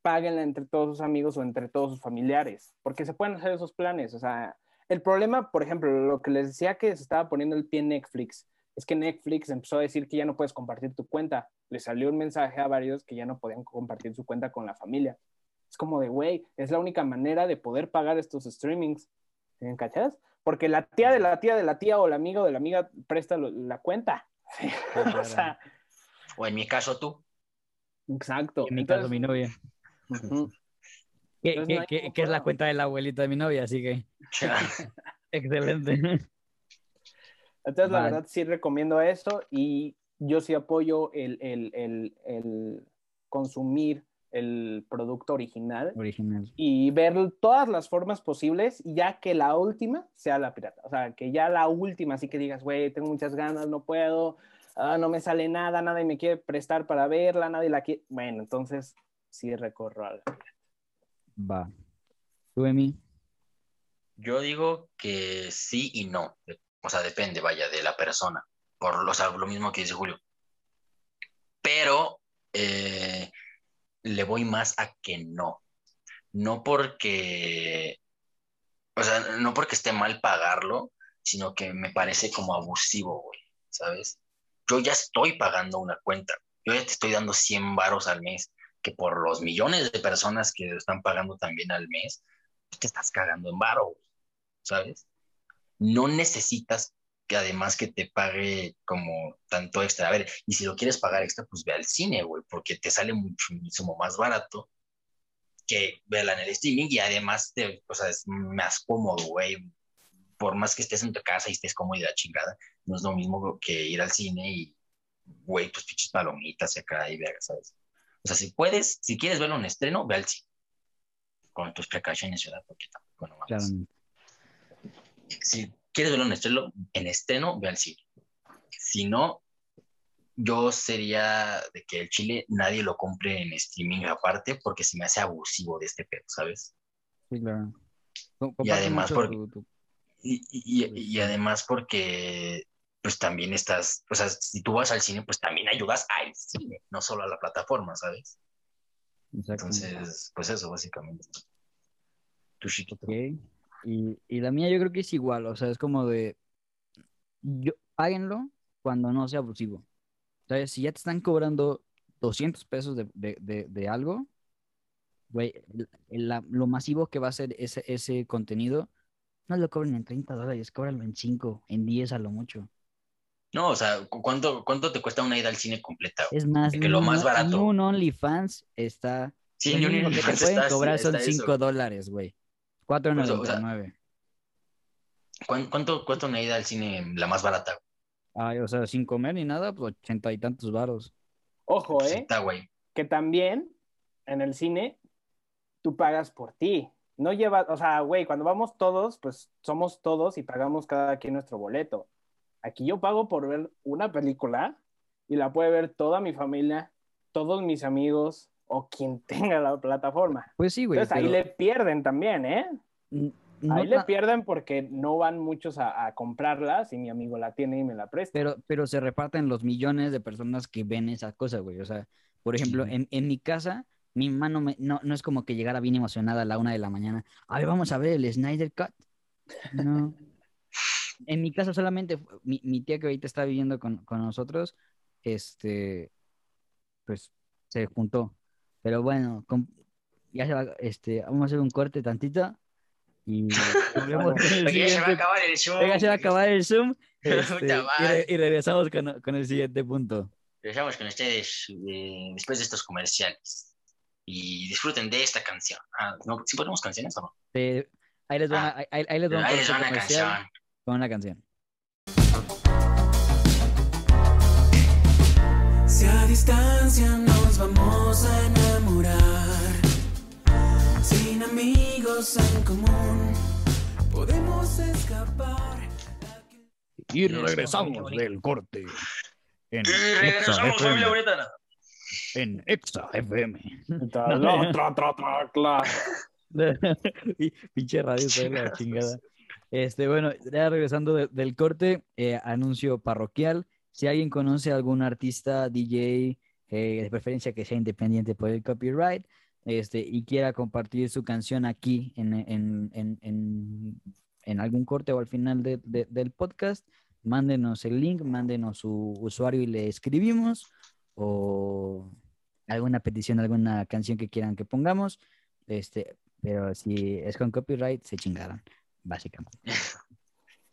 páguenla entre todos sus amigos o entre todos sus familiares, porque se pueden hacer esos planes. O sea, el problema, por ejemplo, lo que les decía que se estaba poniendo el pie en Netflix, es que Netflix empezó a decir que ya no puedes compartir tu cuenta. Le salió un mensaje a varios que ya no podían compartir su cuenta con la familia. Es como de, güey, es la única manera de poder pagar estos streamings. ¿Me cachas? Porque la tía de la tía de la tía o el amigo de la amiga presta lo- la cuenta. o sea, O en mi caso tú. exacto. En mi Entonces, caso, mi novia. no que- que es la cuenta de la abuelita de mi novia, así que excelente. Entonces, la verdad, sí recomiendo eso y yo sí apoyo el, el, el, el consumir el producto original Original. y ver todas las formas posibles, ya que la última sea la pirata. O sea, que ya la última, así que digas, güey, tengo muchas ganas, no puedo, ah, no me sale nada, nadie me quiere prestar para verla, nadie la quiere. Bueno, entonces sí recorro a la Va. ¿Tú, Emi? Yo digo que sí y no. O sea, depende, vaya, de la persona. Por o lo mismo que dice Julio. Pero eh, le voy más a que no. No porque, o sea, no porque esté mal pagarlo, sino que me parece como abusivo, güey, ¿sabes? Yo ya estoy pagando una cuenta. Yo ya te estoy dando 100 varos al mes, que por los millones de personas que están pagando también al mes, te estás cagando en varo, ¿sabes? No necesitas que además que te pague como tanto extra. A ver, y si lo quieres pagar extra, pues ve al cine, güey, porque te sale muchísimo más barato que verla en el streaming y además te, o sea, es más cómodo, güey. Por más que estés en tu casa y estés cómodo y la chingada, no es lo mismo que ir al cine y, güey, tus pinches palomitas y acá y verga, ¿sabes? O sea, si puedes, si quieres verlo en estreno, ve al cine. Con tus precauciones, ¿verdad? Porque tampoco no mames. Si quieres verlo en estreno, en estreno, ve al cine. Si no, yo sería de que el chile nadie lo compre en streaming aparte porque se me hace abusivo de este pedo, ¿sabes? Sí, claro. Y además porque- tu- tu- Y, y- y- además porque pues también estás, o sea, si tú vas al cine, pues también ayudas al cine, no solo a la plataforma, ¿sabes? Entonces, pues eso, básicamente. Tu chiquito. Y, y la mía yo creo que es igual, o sea, es como de, yo, páguenlo cuando no sea abusivo. ¿Sabes? Si ya te están cobrando 200 pesos de, de, de, de algo, güey, la- lo masivo que va a ser ese, ese contenido, no lo cobren en 30 dólares, cóbralo en 5, en 10 a lo mucho. No, o sea, ¿cu- ¿cuánto, cuánto te cuesta una ida al cine completa? Es más, que lo más barato. ni un OnlyFans está, Sí, ni un OnlyFans pueden está así, cobrar son está eso. 5 dólares, güey. Por eso, o sea, 4.99. ¿Cuán- ¿Cuánto cuesta una ida al cine la más barata? Ay, o sea, sin comer ni nada, pues ochenta y tantos varos. Ojo, ¿eh? Está, güey. que también en el cine tú pagas por ti. No llevas, o sea, güey, cuando vamos todos, pues somos todos y pagamos cada quien nuestro boleto. Aquí yo pago por ver una película y la puede ver toda mi familia, todos mis amigos o quien tenga la plataforma. Pues sí, güey, Entonces ahí le pierden también, ¿eh? no ahí le pierden porque no van muchos a, a comprarla si mi amigo la tiene y me la presta. pero, pero se reparten los millones de personas que ven esa cosa, güey. O sea, por ejemplo, Sí. en, en mi casa, mi mamá no, me- no, no es como que llegara bien emocionada a la una de la mañana. A ver, vamos a ver el Snyder Cut. No. En mi casa solamente mi, mi tía que ahorita está viviendo con, con nosotros, este, pues se juntó. Pero bueno, com- ya se va, este, vamos a hacer un corte tantito y volvemos con el Porque ya se va a acabar el show. Venga, se va a acabar el Zoom este, y, y regresamos con, con el siguiente punto. Regresamos con ustedes eh, después de estos comerciales. Y disfruten de esta canción. Ah, ¿no? ¿Sí ponemos canciones o no? Eh, ahí les va una, Ah. ahí, ahí les va un Ahí les corte va una comercial canción. con una canción. Si a distancia vamos a enamorar, sin amigos en común, podemos escapar. Y regresamos del corte en Y regresamos, familia bonita. en Exa FM. Tra, tra, tra, Pinche radio la chingada. Este, bueno, ya regresando de- del corte, eh, anuncio parroquial. Si alguien conoce a algún artista, DJ, eh, de preferencia que sea independiente por el copyright, este, y quiera compartir su canción aquí en, en, en, en, algún corte o al final de- de- del podcast, mándenos el link, mándenos su usuario y le escribimos, o alguna petición, alguna canción que quieran que pongamos. Este, pero si es con copyright, se chingaron, básicamente.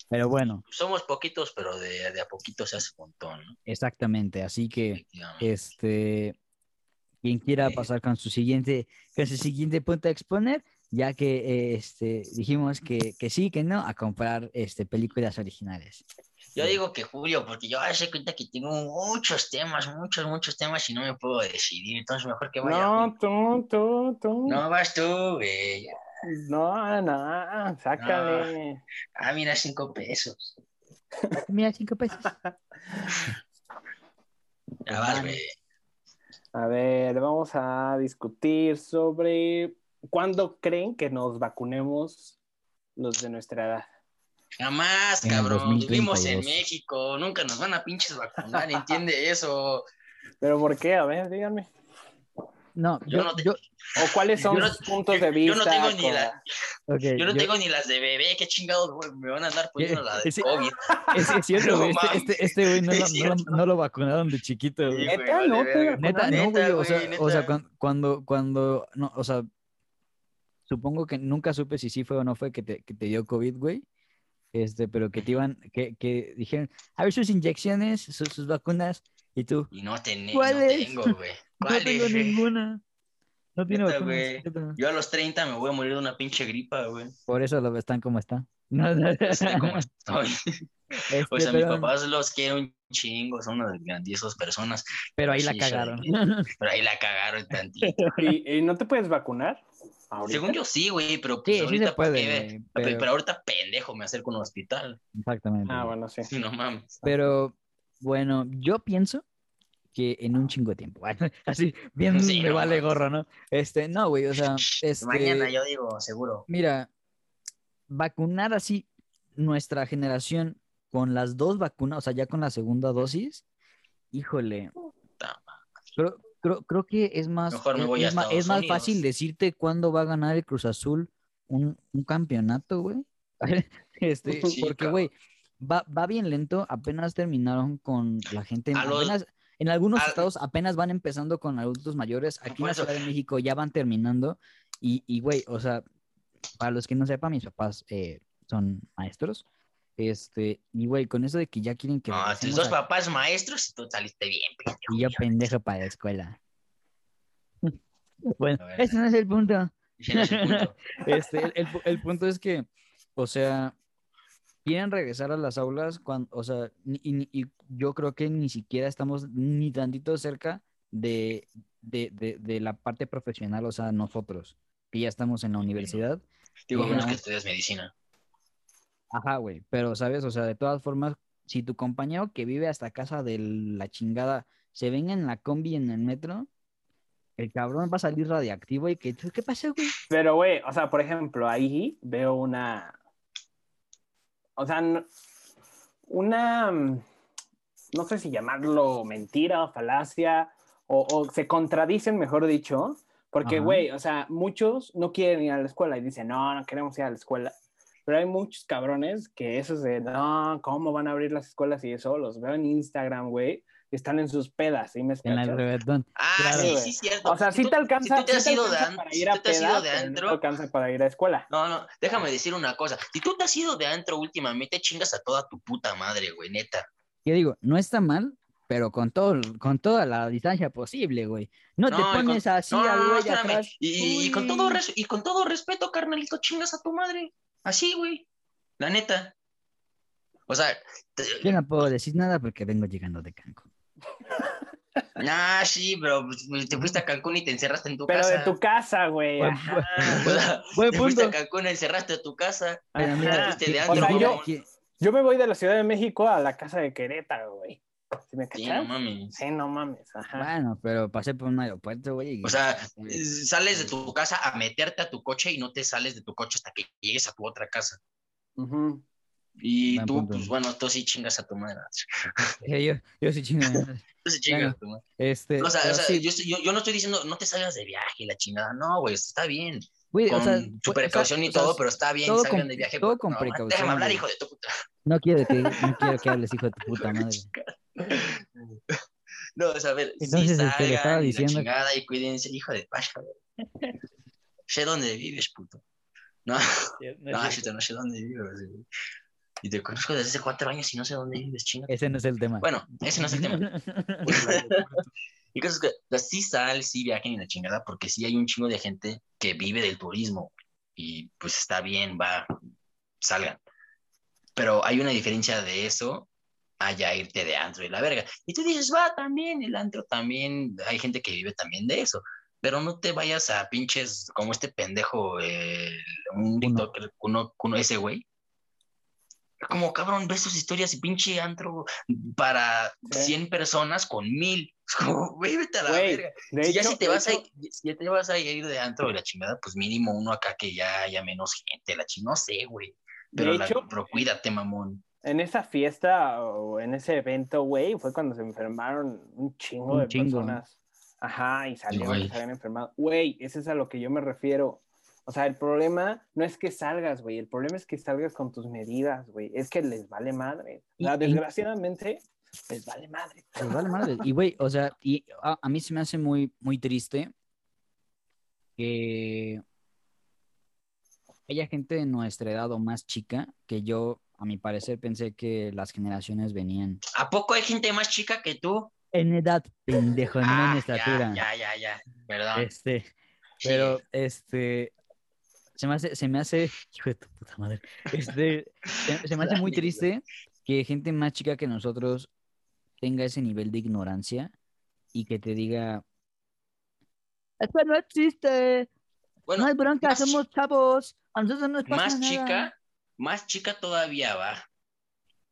Pero bueno, Somos poquitos, pero de, de a poquito se hace un montón, ¿no? exactamente. Así que, este, quien quiera pasar con su siguiente, con su siguiente punto a exponer, ya que eh, este, dijimos que, que sí, que no, a comprar este, películas originales. Yo digo que Julio, porque yo sé cuenta que tengo muchos temas, muchos, muchos temas y no me puedo decidir. Entonces, mejor que vaya. No, tú, tú, tú. No vas tú, güey. No, no, sácale. Ah, mira, cinco pesos. Mira, cinco pesos. Ya vas. A ver, vamos a discutir sobre cuándo creen que nos vacunemos los de nuestra edad. Jamás, cabrón. Vivimos en 2032. México. Nunca nos van a pinches vacunar. Entiende eso. ¿Pero por qué? A ver, díganme. No, Yo yo, no te- yo, ¿O cuáles son Yo no- puntos de vista? yo no tengo ni con- la- ok, Yo no tengo ni las de bebé. ¿Qué chingados, güey? Me van a andar poniendo la de. COVID. Es, es cierto, güey. Este, este, este güey no, lo- no, lo- vacunaron de chiquito, güey. Güey, Neta, no verga. Neta, no, güey. O sea, güey, o sea cuando, cuando, no, o sea, supongo que nunca supe si sí fue o no fue que te, que te dio COVID, güey. Este, pero que te iban, que, que dijeron, a ver sus inyecciones, sus, sus vacunas, y tú, Y no, ten- no tengo, güey. no ¿Cuál tengo es, ninguna. No tiene güey. neta. Yo a los 30 me voy a morir de una pinche gripa, güey. Por eso lo están como están. No, no. Como estoy. Este, O sea, mis papás los quiero un chingo, son unas grandiosas personas, Pero ahí la Sí, cagaron. pero ahí la cagaron tantito. ¿Y, y no te puedes vacunar? ahorita? Según yo sí, güey, pero pues Sí, sí ahorita se puede, Pero... pero- ahorita pendejo me acerco a un hospital. Exactamente. Ah, bueno, sí. Sí, no mames. Pero bueno, yo pienso que en un chingo de tiempo. Así, bien Sí, me no vale gorro, ¿no? Este, no, güey, o sea, este, Mañana yo digo, seguro. mira, vacunar así nuestra generación con las dos vacunas, o sea, ya con la segunda dosis, híjole, Puta creo, creo, creo que es más, Mejor me es, voy a es más fácil decirte cuándo va a ganar el Cruz Azul un, un campeonato, güey. Este, Sí, porque, güey, va, va bien lento, apenas terminaron con la gente, A los- apenas- en algunos a- estados apenas van empezando con adultos mayores, aquí en la. Ciudad de México ya van terminando, y, y, güey, o sea, para los que no sepan, mis papás eh, son maestros, este, y güey, con eso de que ya quieren que No, tus dos a- papás maestros tú saliste bien, pendejo. y yo pendejo para la escuela. Bueno, ese no es el punto. No es el punto. Este, el, el el punto es que, o sea, quieren regresar a las aulas cuando, o sea, y, yo creo que ni siquiera estamos ni tantito cerca de, de, de, de la parte profesional, o sea, nosotros, que ya estamos en la universidad. Digo, a menos que estudias medicina. Ajá, güey, pero, ¿sabes? O sea, de todas formas, si tu compañero que vive hasta casa de la chingada se venga en la combi en el metro, el cabrón va a salir radiactivo y que, ¿qué pasa, güey? Pero, güey, o sea, por ejemplo, ahí veo una. O sea, una. mm, No sé si llamarlo mentira o falacia, o, o se contradicen, mejor dicho, porque, güey, o sea, muchos no quieren ir a la escuela y dicen, no, no queremos ir a la escuela. Pero hay muchos cabrones que esos de, no, ¿cómo van a abrir las escuelas y eso? Los veo en Instagram, güey, están en sus pedas, ¿sí me En el escuchas? reggaetón. Ah, Claro, sí, sí, cierto. O sea, Si sí te alcanza, si tú te sí has te ido de alcanza an- para si ir tú a te has ido peda, de pero no antro- te alcanza para ir a escuela. No, no, déjame decir una cosa. Si tú te has ido de antro últimamente, chingas a toda tu puta madre, güey, neta. Yo digo, no está mal, pero con todo, con toda la distancia posible, güey. No, te y con- pones así No, no, güey atrás. Y, y con todo res- y con todo respeto, carnalito, chingas a tu madre. Así, güey. La neta. O sea, te- Yo no puedo decir nada porque vengo llegando de Cancún. Nah, sí, pero pues, te fuiste a Cancún y te encerraste en tu Pero casa. de tu casa, güey. Buen- Buen te fuiste a. Cancún, encerraste a tu casa. Pero mira, Ajá. fuiste de qui- O sea, qui- yo- me voy de la Ciudad de México a la casa de Querétaro, güey. ¿Sí me Sí, no mames. Sí, no mames. Ajá. Bueno, pero pasé por un aeropuerto, güey. y- O sea, y- sales de tu casa a meterte a tu coche y no te sales de tu coche hasta que llegues a tu otra casa. Ujú. Y Buen tú, punto. pues bueno, tú sí chingas a tu madre. yo, yo sí chingo. Tú sí chingas Bueno, a tu madre. Este, O sea, o sea, sí, yo, estoy- yo, yo no estoy diciendo no te salgas de viaje, la chingada. No, güey, está bien. güey, Con o sea, su o sea, precaución y o sea, todo, pero está bien, todo salgan con- de viaje. todo con no, precaución, Déjame hablar, hijo de tu puta. No quiero que, no quiero que hables, hijo de tu puta madre. No, o sea, a ver, Entonces, sí este, le estaba salgan y la diciendo- chingada y cuídense, hijo de paja, güey. sé dónde vives, puto. No, no, chito, no sé dónde vives. güey. Y te conozco desde hace cuatro años y no sé dónde vives, chinga. Ese no es el tema. Bueno, ese no es el tema. Y cosas que, sí sal, sí viajen y la chingada, porque sí hay un chingo de gente que vive del turismo y pues está bien, va, salgan. Pero hay una diferencia de eso a ya irte de antro y la verga. Y tú dices, va, también, el antro también, hay gente que vive también de eso. Pero no te vayas a pinches como este pendejo, eh, un TikToker, uno, uno, ese güey. Como cabrón, ves sus historias y pinche antro para Sí. 100 personas con mil. Es como, güey, vete a la Güey, verga. Si ya hecho- si te vas a hecho, si ya te vas a ir de antro de la chingada, pues mínimo uno acá que ya haya menos gente, la chingada, no sé, güey. Pero, De la- hecho- pero cuídate, mamón. En esa fiesta o en ese evento, güey, fue cuando se enfermaron un chingo Un de chingo. personas. Ajá, y salieron güey. que se habían enfermado. Güey, ese es a lo que yo me refiero. O sea, el problema no es que salgas, güey. El problema es que salgas con tus medidas, güey. Es que les vale madre. O sea, desgraciadamente, les vale madre. Pues vale madre. Y güey, o sea, y a, a mí se me hace muy, muy triste que haya gente de nuestra edad o más chica que yo, a mi parecer, pensé que las generaciones venían ¿A poco hay gente más chica que tú? en edad, pendejo, no en Ah, estatura. ya, ya, ya, ya. Perdón. Este, Sí. pero este se me hace, se me hace, hijo de tu puta madre. Este, se, se me hace muy triste que gente más chica que nosotros tenga ese nivel de ignorancia y que te diga, esto no existe, Bueno, no hay bronca, somos chavos, a nosotros no nos pasa más nada". chica, más chica todavía va.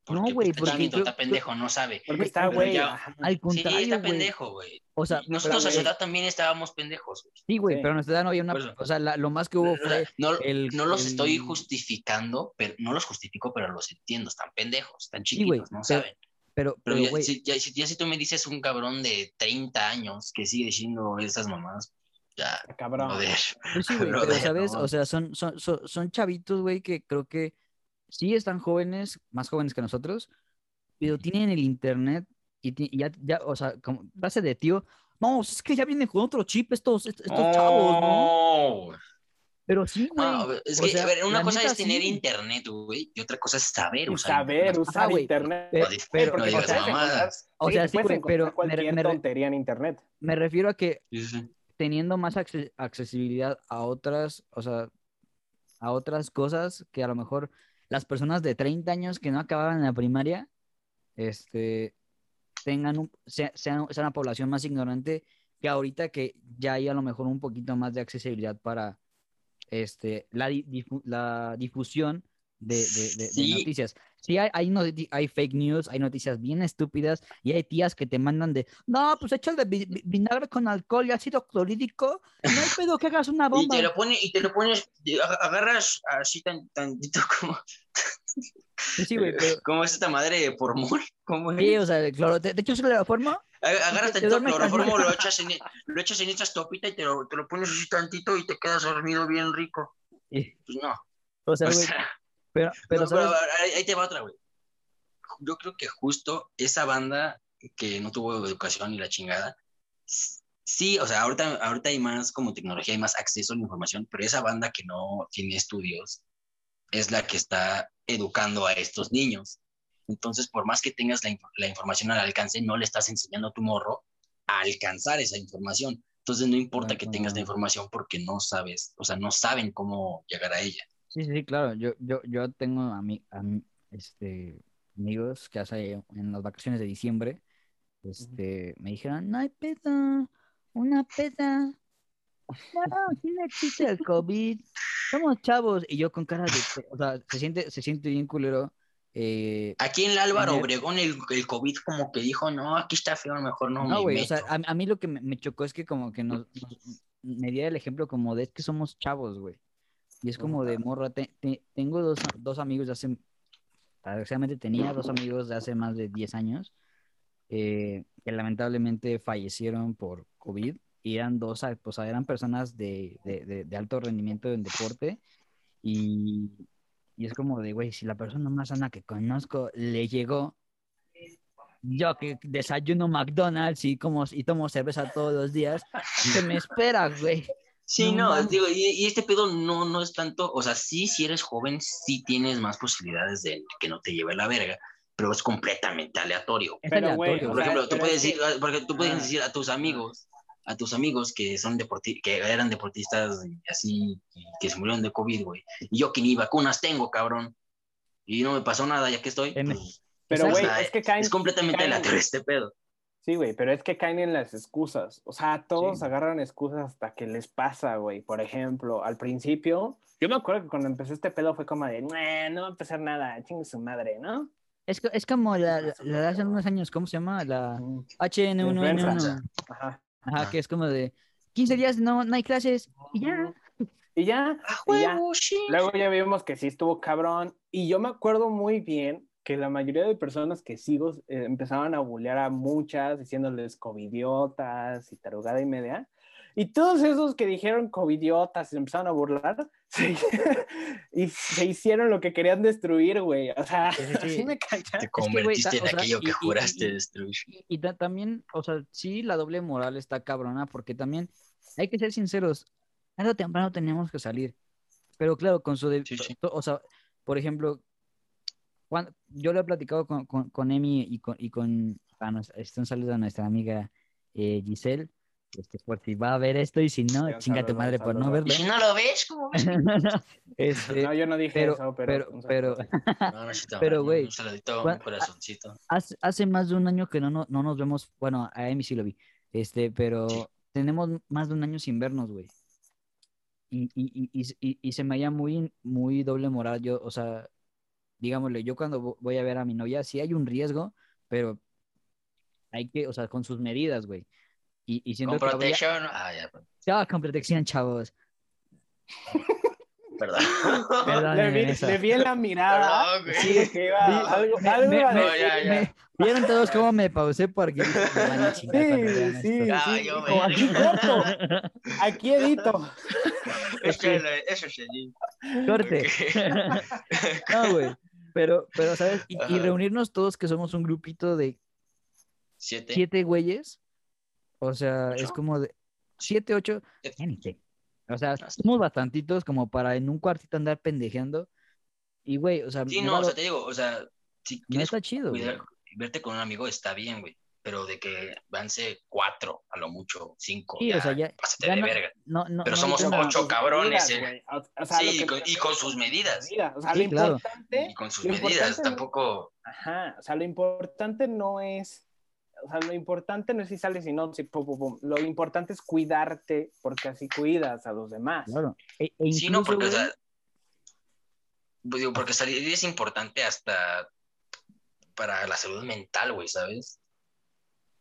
No, güey, está porque está pendejo, no sabe. Porque está, güey. Al Sí, contrario, está güey. pendejo, güey. O sea, Nosotros a su edad también estábamos pendejos. güey. sí, güey, Sí. pero a nuestra edad no había una, o sea, la- lo más que hubo fue No, el- no los el- estoy justificando, pero no los justifico, pero los entiendo. Están pendejos, están Sí, chiquitos, no pero- saben. pero, Pero pero, ya, güey, si, ya, si- ya si tú me dices un cabrón de 30 años que sigue diciendo esas mamás, ya, Cabrón. joder. Pues sí, güey, pero sabes, no. o sea, son, son, son, son chavitos, güey, que creo que sí están jóvenes, más jóvenes que nosotros, pero tienen el internet y, ya, ya, o sea, como base de tío, no, es que ya vienen con otro chip estos, est- estos chavos, ¿no? No, Pero sí, güey. no, es o que, sea, a ver, una cosa es tener sí. internet, güey, y otra cosa es saber usar saber internet. usar Ah, internet. Pero, pero, no o digas o sea, sí, güey, pero cualquier me- tontería en internet. me refiero a que Sí, sí. teniendo más acce- accesibilidad a otras, o sea, a otras cosas que a lo mejor las personas de 30 años que no acababan en la primaria, este, tengan un, sea- sean, sea una población más ignorante que ahorita que ya hay a lo mejor un poquito más de accesibilidad para este, la, di- difu- la difusión de, de- de- de Sí. noticias. Sí, hay, hay, hay fake news, hay noticias bien estúpidas y hay tías que te mandan de, no, pues échale vi- vi- vinagre con alcohol y ácido clorhídrico, no hay pedo que hagas una Y bomba. te lo pones, y te lo pones, y ag- agarras así tan, tantito como, Sí, sí, güey, pero- como es esta madre de formol, como sí, o sea, cloro, ¿te, te echas cloroformo? Ag- Agarras tantito cloroformo, cansado. lo echas en, lo echas en esta topita y te lo, te lo pones así tantito y te quedas dormido bien rico. Y- Pues no. O sea, O güey, sea, pero, pero, no, pero ahí, te va otra, güey. Yo creo que justo esa banda que no tuvo educación y la chingada, sí, o sea, ahorita, ahorita hay más como tecnología, hay más acceso a la información, pero esa banda que no tiene estudios es la que está educando a estos niños. Entonces, por más que tengas la, la información al alcance, no le estás enseñando a tu morro a alcanzar esa información. Entonces, no importa que tengas la información porque no sabes, o sea, no saben cómo llegar a ella. Sí, sí, sí, claro. Yo, yo, yo tengo ami- am- este, amigos que hace en las vacaciones de diciembre, este, me dijeron, no hay pedo, una peda. No, sí no existe el COVID. Somos chavos. Y yo con cara de, o sea, se siente, se siente bien culero. eh, Aquí en el Álvaro Obregón el, el COVID como que dijo, no, aquí está feo, mejor no, No, me güey, o sea, a, a mí lo que me, me chocó es que como que nos, nos- me diera el ejemplo como de es que somos chavos, güey. Y es como de morra, te- te- tengo dos, dos amigos de hace, desgraciadamente tenía dos amigos de hace más de 10 años eh, que lamentablemente fallecieron por COVID y eran dos, ah, pues eran personas de, de, de- de alto rendimiento en deporte y, y es como de, güey, si la persona más sana que conozco le llegó, yo que desayuno McDonald's y, como, y tomo cerveza todos los días, ¿qué me espera, güey? Sí, No no, digo, y, y este pedo no, no es tanto, o sea, sí, si eres joven, sí tienes más posibilidades de que no te lleve la verga, pero es completamente aleatorio. Es Pero, güey, aleatorio, o Por ejemplo, tú puedes decir, porque tú puedes Ah. decir a tus amigos, a tus amigos que son deporti que eran deportistas y así, y que se murieron de COVID, güey. Y yo que ni vacunas tengo, cabrón. Y no me pasó nada, ya que estoy. En- pues, Pero, o güey, sea, es que caen. es completamente caen- aleatorio este pedo. Sí, güey, pero es que caen en las excusas. O sea, todos Sí. agarran excusas hasta que les pasa, güey. Por ejemplo, al principio, yo me acuerdo que cuando empecé este pedo fue como de, "Nah, no va a empezar nada, chingue su madre, ¿no? Es, es como la, la, la de hace unos años, ¿cómo se llama? La H1N1. influenza. Ajá. Ajá, que es como de 15 días no, no hay clases y ya. Y ya, ¡A y ya. Luego ya vimos que sí estuvo cabrón. Y yo me acuerdo muy bien que la mayoría de personas que sigo eh, empezaban a bullear a muchas, diciéndoles covidiotas y tarugada y media. Y todos esos que dijeron covidiotas y se empezaron a burlar, se, y se hicieron lo que querían destruir, güey. O sea, Sí, sí, sí. así me cachan. Te convertiste ta- o en sea, aquello y- que y- juraste y- destruir. Y, y ta- también, o sea, sí, la doble moral está cabrona porque también hay que ser sinceros. Tarde o temprano tenemos que salir. Pero claro, con su... de- Sí, sí. to- O sea, por ejemplo, cuando, yo lo he platicado con, con, con Emi y con... Y con a este, un saludo a nuestra amiga eh, Giselle. Este, por si va a ver esto y si no, Sí, chinga tu madre por no verlo. Y si no lo ves, ¿cómo ves? Este, No, yo no dije pero- eso, pero. pero- pero- No, no, güey, Un saludito, cua- un corazoncito. hace, hace más de un año que no, no, no nos vemos, bueno, a Emi sí lo vi, este, pero Sí. tenemos más de un año sin vernos, güey. Y, y, y, y, y- y se me halla muy, muy doble moral, yo, o sea, digámosle, yo cuando vo- voy a ver a mi novia, sí hay un riesgo, pero hay que, o sea, con sus medidas, güey. Y, y siento Con que protección. Ah, ya, con protección, chavos. perdón. Perdón, le, vi, esa. le vi en la mirada. Perdón, güey. Sí, que iba. Vi- algo, me- algo me- iba a me- No, decir. ya, ya. me- ¿Vieron todos cómo me pausé porque dije, "Me van a chingar cuando vean Sí, sí, esto"? Ah, sí. aquí corto, aquí edito. Eso, eso sí. Corte. No, güey. Pero, pero, ¿sabes? Y, reunirnos todos que somos un grupito de Siete. siete güeyes. O sea, es como de siete, ocho, Siete. O sea, somos bastantitos como para en un cuartito andar pendejeando. Y, güey, o sea, Sí, no, o sea, te digo, o sea, si no está chido, cuidar, verte con un amigo está bien, güey. Pero de que vanse cuatro, a lo mucho, cinco. Sí, o sea, ya- pásate ya de no- verga. No, no, Pero no somos ocho cabrones, medidas, eh. güey. O- o sea, Sí, y con- me y con sus medidas. Mira, o sea, Sí, lo claro. importante. Y con sus medidas, tampoco. Ajá, o sea, lo importante no es. O sea, lo importante no es si sales y no, si pum, pum, pum. Lo importante es cuidarte, porque así cuidas a los demás. Claro. E, e Sí, no, porque, o sea, pues digo, porque salir es importante hasta para la salud mental, güey, ¿sabes?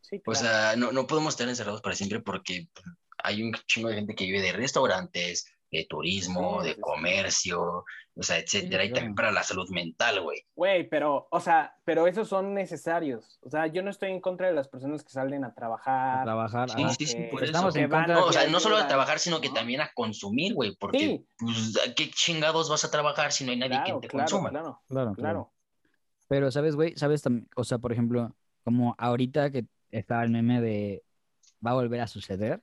Sí, O claro. sea, no, no podemos estar encerrados para siempre porque pues, hay un chingo de gente que vive de restaurantes, de turismo, Sí, de sí, sí. comercio, o sea, etcétera, y claro. también para la salud mental, güey. Güey, pero, o sea, pero esos son necesarios. O sea, yo no estoy en contra de las personas que salen a trabajar. a trabajar. Sí, ajá. sí, sí, que- por que eso. Estamos en contra No, de o sea, no solo a trabajar, sino que ¿no? también a consumir, güey, porque, Sí. pues, ¿a qué chingados vas a trabajar si no hay nadie Claro, que te claro, consuma? claro, Claro, claro. claro. Pero, ¿sabes, güey? ¿Sabes también? O sea, por ejemplo, como ahorita que está el meme de va a volver a suceder,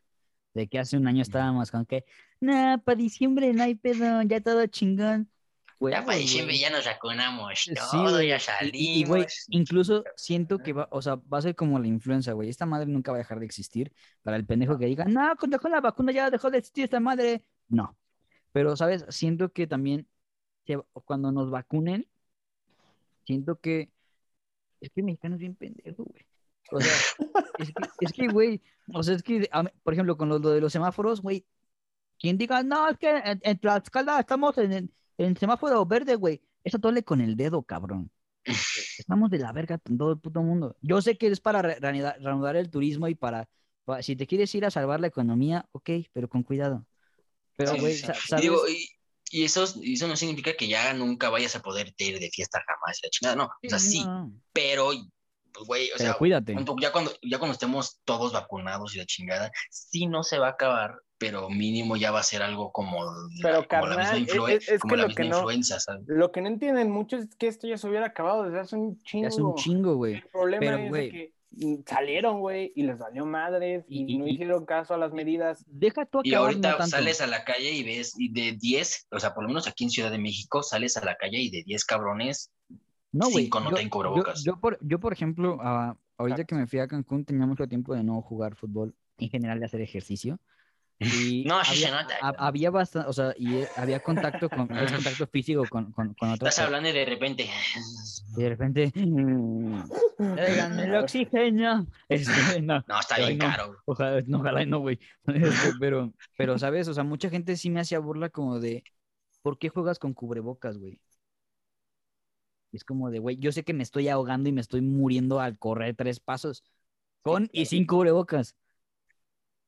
de que hace un año estábamos con que, nah, para diciembre no hay pedo, ya todo chingón. Ya para diciembre ya nos vacunamos Sí, todo, ya y, güey, salimos. incluso siento que va, o sea, va a ser como la influenza, güey. Esta madre nunca va a dejar de existir. Para el pendejo que diga, no, cuando dejó la vacuna ya dejó de existir esta madre. No. Pero, ¿sabes? Siento que también cuando nos vacunen, siento que es que el mexicano es bien pendejo, güey. O sea, es que, güey, o sea, es que, por ejemplo, con lo, lo de los semáforos, güey, quien diga, no, es que en, en Tlaxcala estamos en, en, en semáforo verde, güey, eso tole con el dedo, cabrón. Estamos de la verga todo el puto mundo. Yo sé que es para re- reanudar, reanudar el turismo y para, pa- si te quieres ir a salvar la economía, ok, pero con cuidado. Pero, Sí, güey, sí. Y, ¿sabes? digo, y, y eso, y eso no significa que ya nunca vayas a poder ir de fiesta jamás, y la chingada, no. O sea, sí, no, pero, pues, güey, o pero sea, cuídate. ya cuando, ya cuando estemos todos vacunados y la chingada, sí no se va a acabar, pero mínimo ya va a ser algo como, la- Pero, como la misma, carnal, influe- es- es como que la lo misma que no- influenza, ¿sabes? Lo que no entienden mucho es que esto ya se hubiera acabado desde hace un chingo. Ya es un chingo, güey. El problema Pero, es que salieron, güey, y les valió madres y, Y- y- no hicieron caso a las medidas. Deja tú Y ahorita no sales a la calle y ves, y de 10, o sea, por lo menos aquí en Ciudad de México, sales a la calle y de 10 cabrones, No, güey. cinco no yo- traen cubrebocas. Yo, yo por, yo, por ejemplo, ah, ahorita Exacto. que me fui a Cancún tenía mucho tiempo de no jugar fútbol, en general de hacer ejercicio. Y No, sí se había, nota. ha- había bastante, o sea, y había contacto con, contacto físico con, con, con otros. Estás hablando y de repente, Y de repente, "Tráiganme el oxígeno. Este, no, no, está bien no. caro. Ojalá, no, ojalá no, güey. Este, pero, pero, ¿sabes? O sea, mucha gente sí me hacía burla como de, ¿por qué juegas con cubrebocas, güey? Es como de, güey, yo sé que me estoy ahogando y me estoy muriendo al correr tres pasos, con y sin cubrebocas.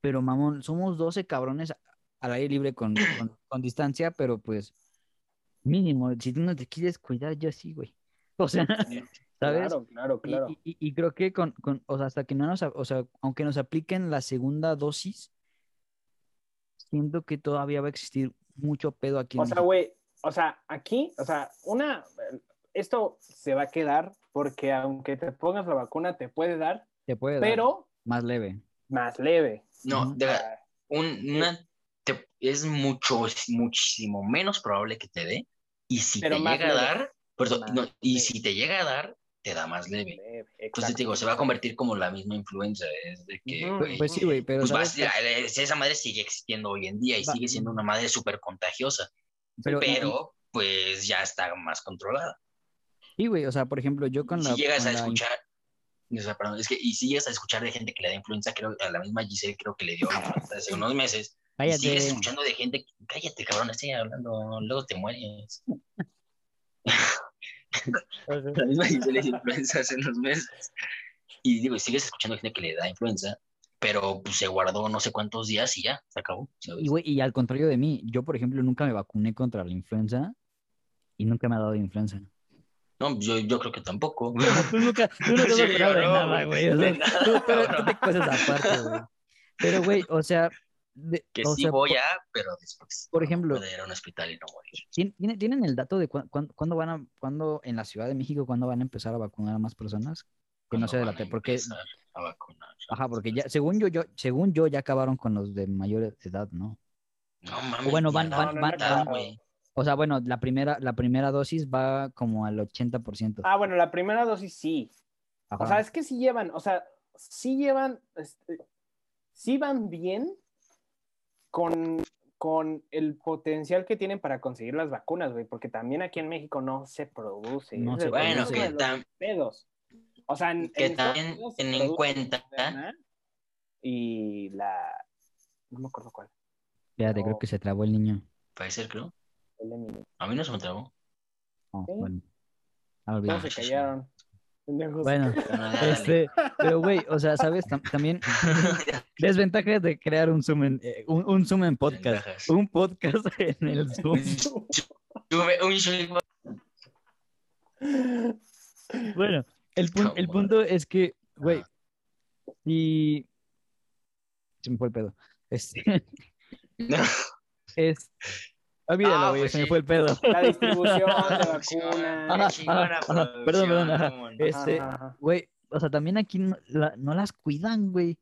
Pero, mamón, somos 12 cabrones al aire libre con, con, con distancia, pero pues, mínimo, si tú no te quieres cuidar, yo sí, güey. O sea, ¿sabes? Claro, claro, Y- claro. Y, y- y creo que con, con, o sea, hasta que no nos, o sea, aunque nos apliquen la segunda dosis, siento que todavía va a existir mucho pedo aquí O sea, güey, o sea, aquí, o sea, una, esto se va a quedar porque aunque te pongas la vacuna te puede dar, Te puede dar pero más leve. más leve. No, de verdad, sea, un- una, te- es mucho, muchísimo menos probable que te dé. Y si Pero te llega a leve. dar, perdón, no, y si te llega a dar, te da más leve. Leve, Entonces te digo, se va a convertir como la misma influenza, es de que, Ujú. güey, Pues sí, güey, pero pues va a ¿sabes ser- eh, esa madre sigue existiendo hoy en día y Va- sigue siendo una madre súper contagiosa, Pero, pero pues ya está más controlada. Sí, güey, o sea, por ejemplo, yo con Y la... si llegas a la- escuchar, o sea, perdón, es que, y si llegas a escuchar de gente que le da influenza, creo, a la misma Giselle creo que le dio influenza hace unos meses, y sigues Cállate. escuchando de gente, cállate cabrón, estoy hablando, luego te mueres. La misma Giselle le dio influenza hace unos meses. Y digo, y sigues escuchando gente que le da influenza, pero pues se guardó no sé cuántos días y ya, se acabó. ¿sabes? Y, güey, y al contrario de mí, yo, por ejemplo, nunca me vacuné contra la influenza y nunca me ha dado influenza. No, yo, yo creo que tampoco. tú nunca, tú no has Sí, vacunado de no, nada, güey. o sea, de nada, tú, te cosas aparte, güey. Pero, güey, o sea, de- Que o sí sea, voy a, pero después. por ejemplo, Poder ir a un hospital y no morir. ¿tien- tiene- ¿tienen el dato de cuán- cuán- cuándo van a, cuándo en la Ciudad de México, cuándo van a empezar a vacunar a más personas? Que no ¿Cuándo sé de la van te- porque, a vacunar? ajá, porque ya, según yo, yo, según yo, ya acabaron con los de mayor edad, ¿no? No mames. bueno, ni van- van- van- van- güey. O sea, bueno, la primera, la primera dosis va como al 80%. Ah, bueno, la primera dosis sí. O sea, es que sí llevan, o sea, sí llevan, este, sí van bien con, con el potencial que tienen para conseguir las vacunas, güey, porque también aquí en México no se produce. No se Bueno, produce. que, pedos. O sea, en, que en también Unidos se ten en produce cuenta. Y la, no me acuerdo cuál. Creo no. que se trabó el niño. Pfizer, creo. El de mi- A mí no se me trabó. Oh, Sí. bueno. Ah, Todos se callaron. Bueno, este, pero güey, o sea, ¿sabes? Tam- también desventajas de crear un Zoom en, eh, un, un Zoom en podcast. Desventajas. Un podcast en el Zoom. Bueno, el, pun- el punto es que, güey, si... Se me fue el pedo. Este, No. es... Olvídalo, Ah, güey, pues se me sí. fue el pedo. La distribución de vacunas. Chingona ajá, ajá. Perdón, perdón, ajá. Este, güey, o sea, también aquí no, la- no las cuidan, güey.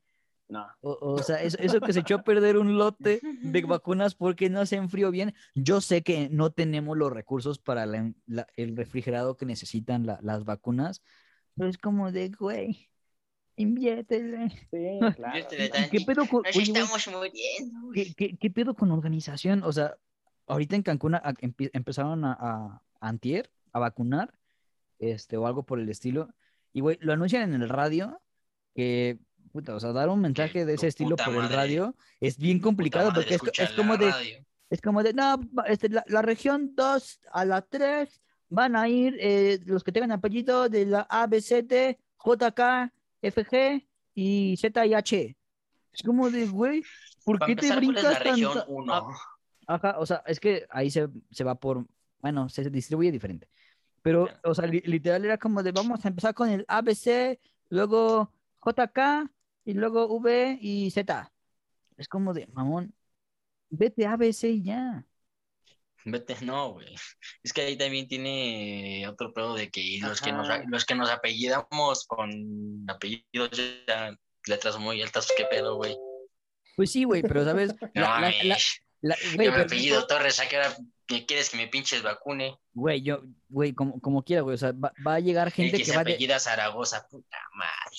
No. O, o sea, eso, eso que se echó a perder un lote de vacunas porque no se enfrió bien. Yo sé que no tenemos los recursos para la- la- el refrigerado que necesitan la- las vacunas, pero es como de, güey, inviértele. Sí, claro. Inviértele ¿Y ¿Qué pedo con, Nos oye, güey, estamos muriendo. güey. ¿qué, qué- qué pedo con organización? O sea, ahorita en Cancún a- empezaron a, a, antier a vacunar, este, o algo por el estilo, y güey, lo anuncian en el radio, que, puta, o sea, dar un mensaje de ese estilo por el madre, radio es bien complicado porque es, es como de, radio. es como de, no, este, la, la región 2 a la 3 van a ir eh, los que tengan apellido de la A, B, C, D, J, K, F, G y Z y H. Es como de, güey, ¿por Para qué te empezar, ¿cuál es brincas tanto? 1? Ajá, o sea, es que ahí se, se va por, bueno, se distribuye diferente. Pero, o sea, li- literal era como de, vamos a empezar con el ABC, luego JK, y luego V y Z. Es como de, mamón, vete ABC y ya. Vete, no, güey. Es que ahí también tiene otro pedo de que los que nos, los que nos apellidamos con apellidos ya letras muy altas, ¿qué pedo, güey? Pues sí, güey, pero, ¿sabes? La- la- la- la- güey, Yo me apellido Torres, ¿a qué hora quieres que me pinches vacune? Güey, yo, güey, como, como quiera, güey, o sea, va, va a llegar El gente que que se va de, apellida Zaragoza, puta madre.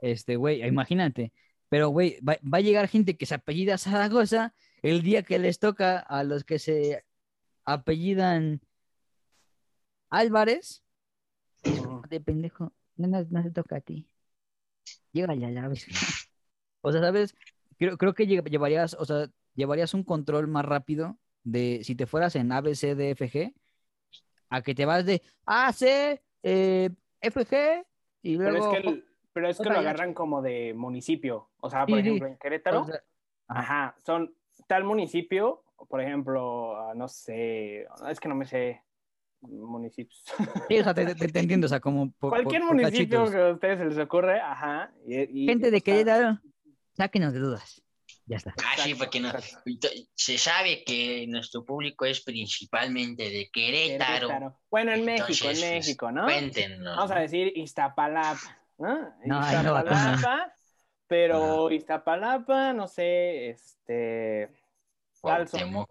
Este, güey, imagínate. Pero, güey, va, va a llegar gente que se apellida Zaragoza el día que les toca a los que se apellidan Álvarez. De pendejo, no, no, no se toca a ti. Llega ya, ya ves. O sea, ¿sabes? Creo, creo que lle- llevarías, o sea, llevarías un control más rápido de si te fueras en A, B, C, D, F, G, a que te vas de A, C, eh, F, G, y Pero luego... es que, el- pero es que lo agarran como de municipio. O sea, por sí. ejemplo, en Querétaro, o sea, ajá, son tal municipio, por ejemplo, ah, no sé, es que no me sé municipios. Sí, o sea, te, te- te entiendo, o sea, como por, Cualquier por- municipio que a ustedes se les ocurre, ajá. y- y- Gente de o sea, Querétaro, sáquenos de dudas. Ya está. Ah, sí, porque no. Se sabe que nuestro público es principalmente de Querétaro. Querétaro. Bueno, en México, en pues, México, ¿no? Cuéntenos. Vamos a decir Iztapalapa, ¿no? No, ahí no Iztapalapa, pero Iztapalapa, no sé, este, tal zona,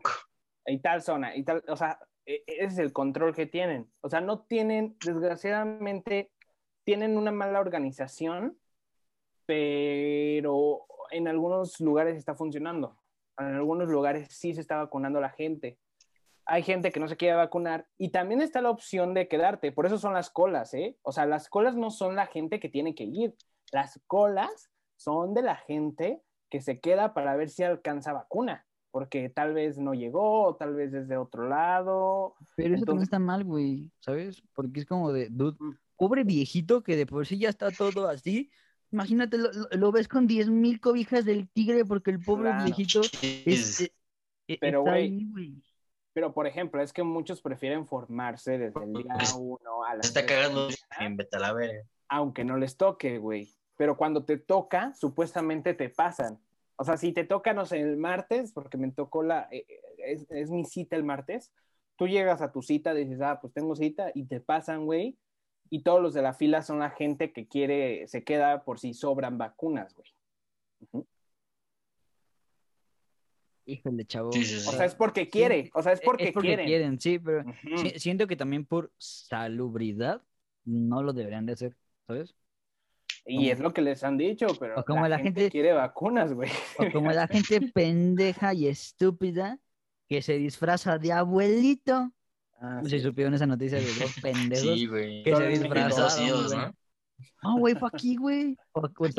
y tal zona, y tal, o sea, e- ese es el control que tienen. O sea, no tienen, desgraciadamente, tienen una mala organización, pero en algunos lugares está funcionando. En algunos lugares sí se está vacunando la gente. Hay gente que no se quiere vacunar y también está la opción de quedarte. Por eso son las colas, ¿eh? O sea, las colas no son la gente que tiene que ir. Las colas son de la gente que se queda para ver si alcanza vacuna, porque tal vez no llegó, o tal vez es de otro lado. Pero eso también Entonces- está mal, güey, ¿sabes? Porque es como de, dude, Mm. pobre viejito que de por sí ya está todo así. Imagínate, lo, lo- ves con 10 mil cobijas del tigre porque el pobre Claro. viejito es, eh, eh, Pero, está güey, ahí, güey. Pero, por ejemplo, es que muchos prefieren formarse desde el día uno a Se las está la cagando en vete a la verga. aunque no les toque, güey. Pero cuando te toca, supuestamente te pasan. O sea, si te toca, no sé, el martes, porque me tocó la, eh, eh, es, es mi cita el martes, tú llegas a tu cita, dices, ah, pues tengo cita, y te pasan, güey, y todos los de la fila son la gente que quiere, se queda por si sobran vacunas, güey. Híjole, chavo. Sí, sí, sí. O sea, es porque quiere, o sea, es porque, es porque quieren. quieren, sí, pero siento que también por salubridad no lo deberían de hacer, ¿sabes? Y es lo que les han dicho, pero O como la gente- quiere vacunas, güey. O como la gente pendeja y estúpida que se disfraza de abuelito. Ah, sí. supieron esa noticia de dos pendejos Sí, güey. que se disfrazaron. Ah, güey, fue aquí, güey.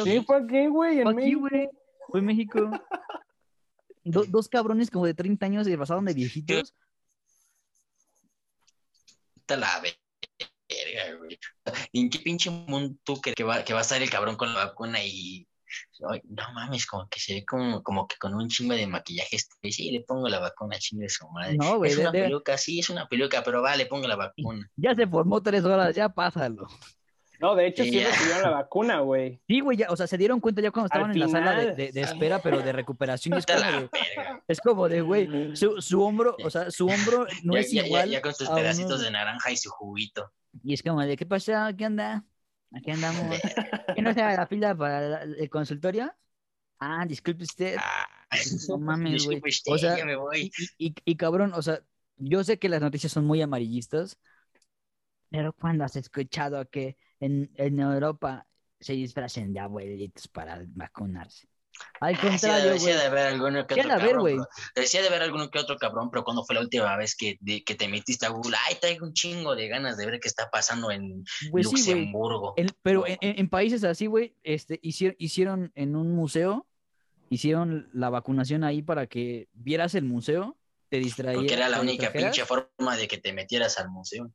Sí. ¿para qué, güey? En Fue aquí, güey. Fue en México. Do- dos cabrones como de 30 años se disfrazaron de viejitos. Está la verga, güey. ¿En qué pinche mundo tú crees que va, que va a estar el cabrón con la vacuna y... Ay, no mames, como que se ve como, como que con un chingo de maquillaje. este, Sí, le pongo la vacuna, chingue su madre. No, güey, Es de- una de- peluca, sí, es una peluca, pero va, le pongo la vacuna. Ya se formó tres horas, ya pásalo. No, de hecho, sí Ya. recibieron la vacuna, güey. Sí, güey, ya, o sea, se dieron cuenta ya cuando estaban Al en la sala de, de- de sí. espera, pero de recuperación. y es Está como la de, verga. es como de, güey, su, su hombro, o sea, su hombro no Ya, es ya- ya- igual. ya con sus pedacitos uno- de naranja y su juguito. Y es como de, ¿qué pasa? ¿Qué onda? Aquí andamos. ¿Qué no está la fila para el consultorio? Ah, disculpe usted. Ah, No mames, güey. O sea, ya me voy. Y, y- y cabrón, o sea, yo sé que las noticias son muy amarillistas, pero cuando has escuchado que en, en Europa se disfracen de abuelitos para vacunarse? Al Decía, contrario, decía de haber alguno que otro ver, cabrón. Decía de haber alguno que otro cabrón, pero cuando fue la última vez que, de- que te metiste a Google? Ay, traigo un chingo de ganas de ver qué está pasando en Pues sí. Luxemburgo. Pero en, en- países así, güey, este, hicieron, hicieron en un museo, hicieron la vacunación ahí para que vieras el museo, te distraías. Porque era la única pinche forma de que te metieras al museo.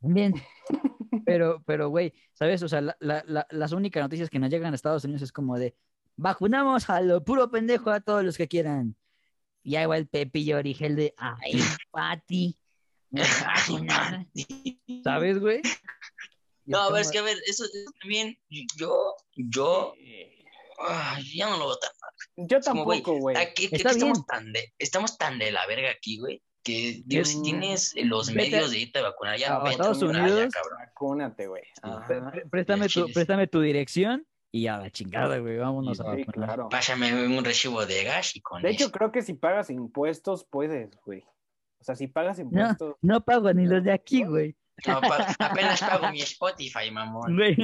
Bien. Pero, pero, güey, ¿sabes? O sea, la- la- la- las únicas noticias que nos llegan a Estados Unidos es como de vacunamos a lo puro pendejo a todos los que quieran. Y ahí va el Pepillo Origel de ay, Pati, me a vacunar", ¿sabes, güey? No, a ver, es que a ver, eso, eso también, yo, yo, ay, ya no lo tan mal. Yo tampoco, güey. Aquí, que Está estamos tan de, estamos tan de la verga aquí, güey, que digo, si tienes los vete medios de irte a vacunar, ya a vete Estados ya, Unidos. cabrón. Vacúnate, güey. Pre- préstame, tu, préstame tu dirección y a la chingada, güey, vámonos a vacunar. claro. Pásame un recibo de gas y con De hecho, eso. creo que si pagas impuestos, puedes, güey. O sea, si pagas impuestos. No pago ni los de aquí, güey. No, pa- apenas pago mi Spotify, mamón. Güey,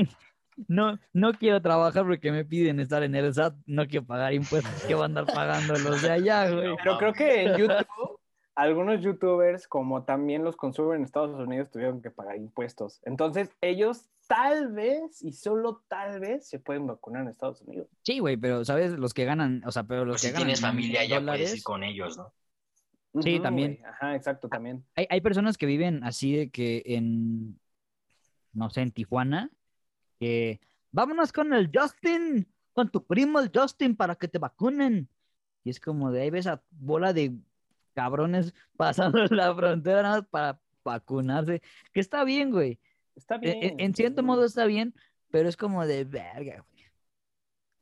no, no quiero trabajar porque me piden estar en el SAT, no quiero pagar impuestos que van a andar pagando los de allá, güey. Pero creo que en YouTube, algunos youtubers, como también los consumen en Estados Unidos, tuvieron que pagar impuestos. Entonces, ellos tal vez, y solo tal vez, se pueden vacunar en Estados Unidos. Sí, güey, pero sabes, los que ganan, o sea, pero los Pues que si ganan tienes familia, ya puedes dólares, ir con ellos, ¿no? Sí, también. Ajá, exacto, también. hay, hay personas que viven así de que en, no sé, en Tijuana, que vámonos con el Justin, con tu primo el Justin para que te vacunen. Y es como de ahí ves a bola de cabrones pasando la frontera nada más para vacunarse, que está bien, güey. Está En, bien. en- en cierto sí. modo está bien, pero es como de verga, güey.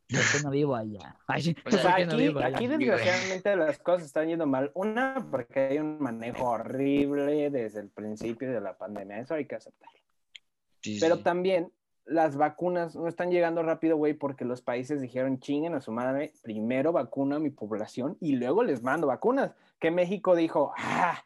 Yo no vivo allá. Ay, O sea, que no aquí, vivo allá. aquí desgraciadamente las cosas están yendo mal. Una, porque hay un manejo horrible desde el principio de la pandemia. Eso hay que aceptarlo. Sí, Pero sí. también las vacunas no están llegando rápido, güey, porque los países dijeron chinguen a su madre, primero vacuno a mi población y luego les mando vacunas. Que México dijo, ah,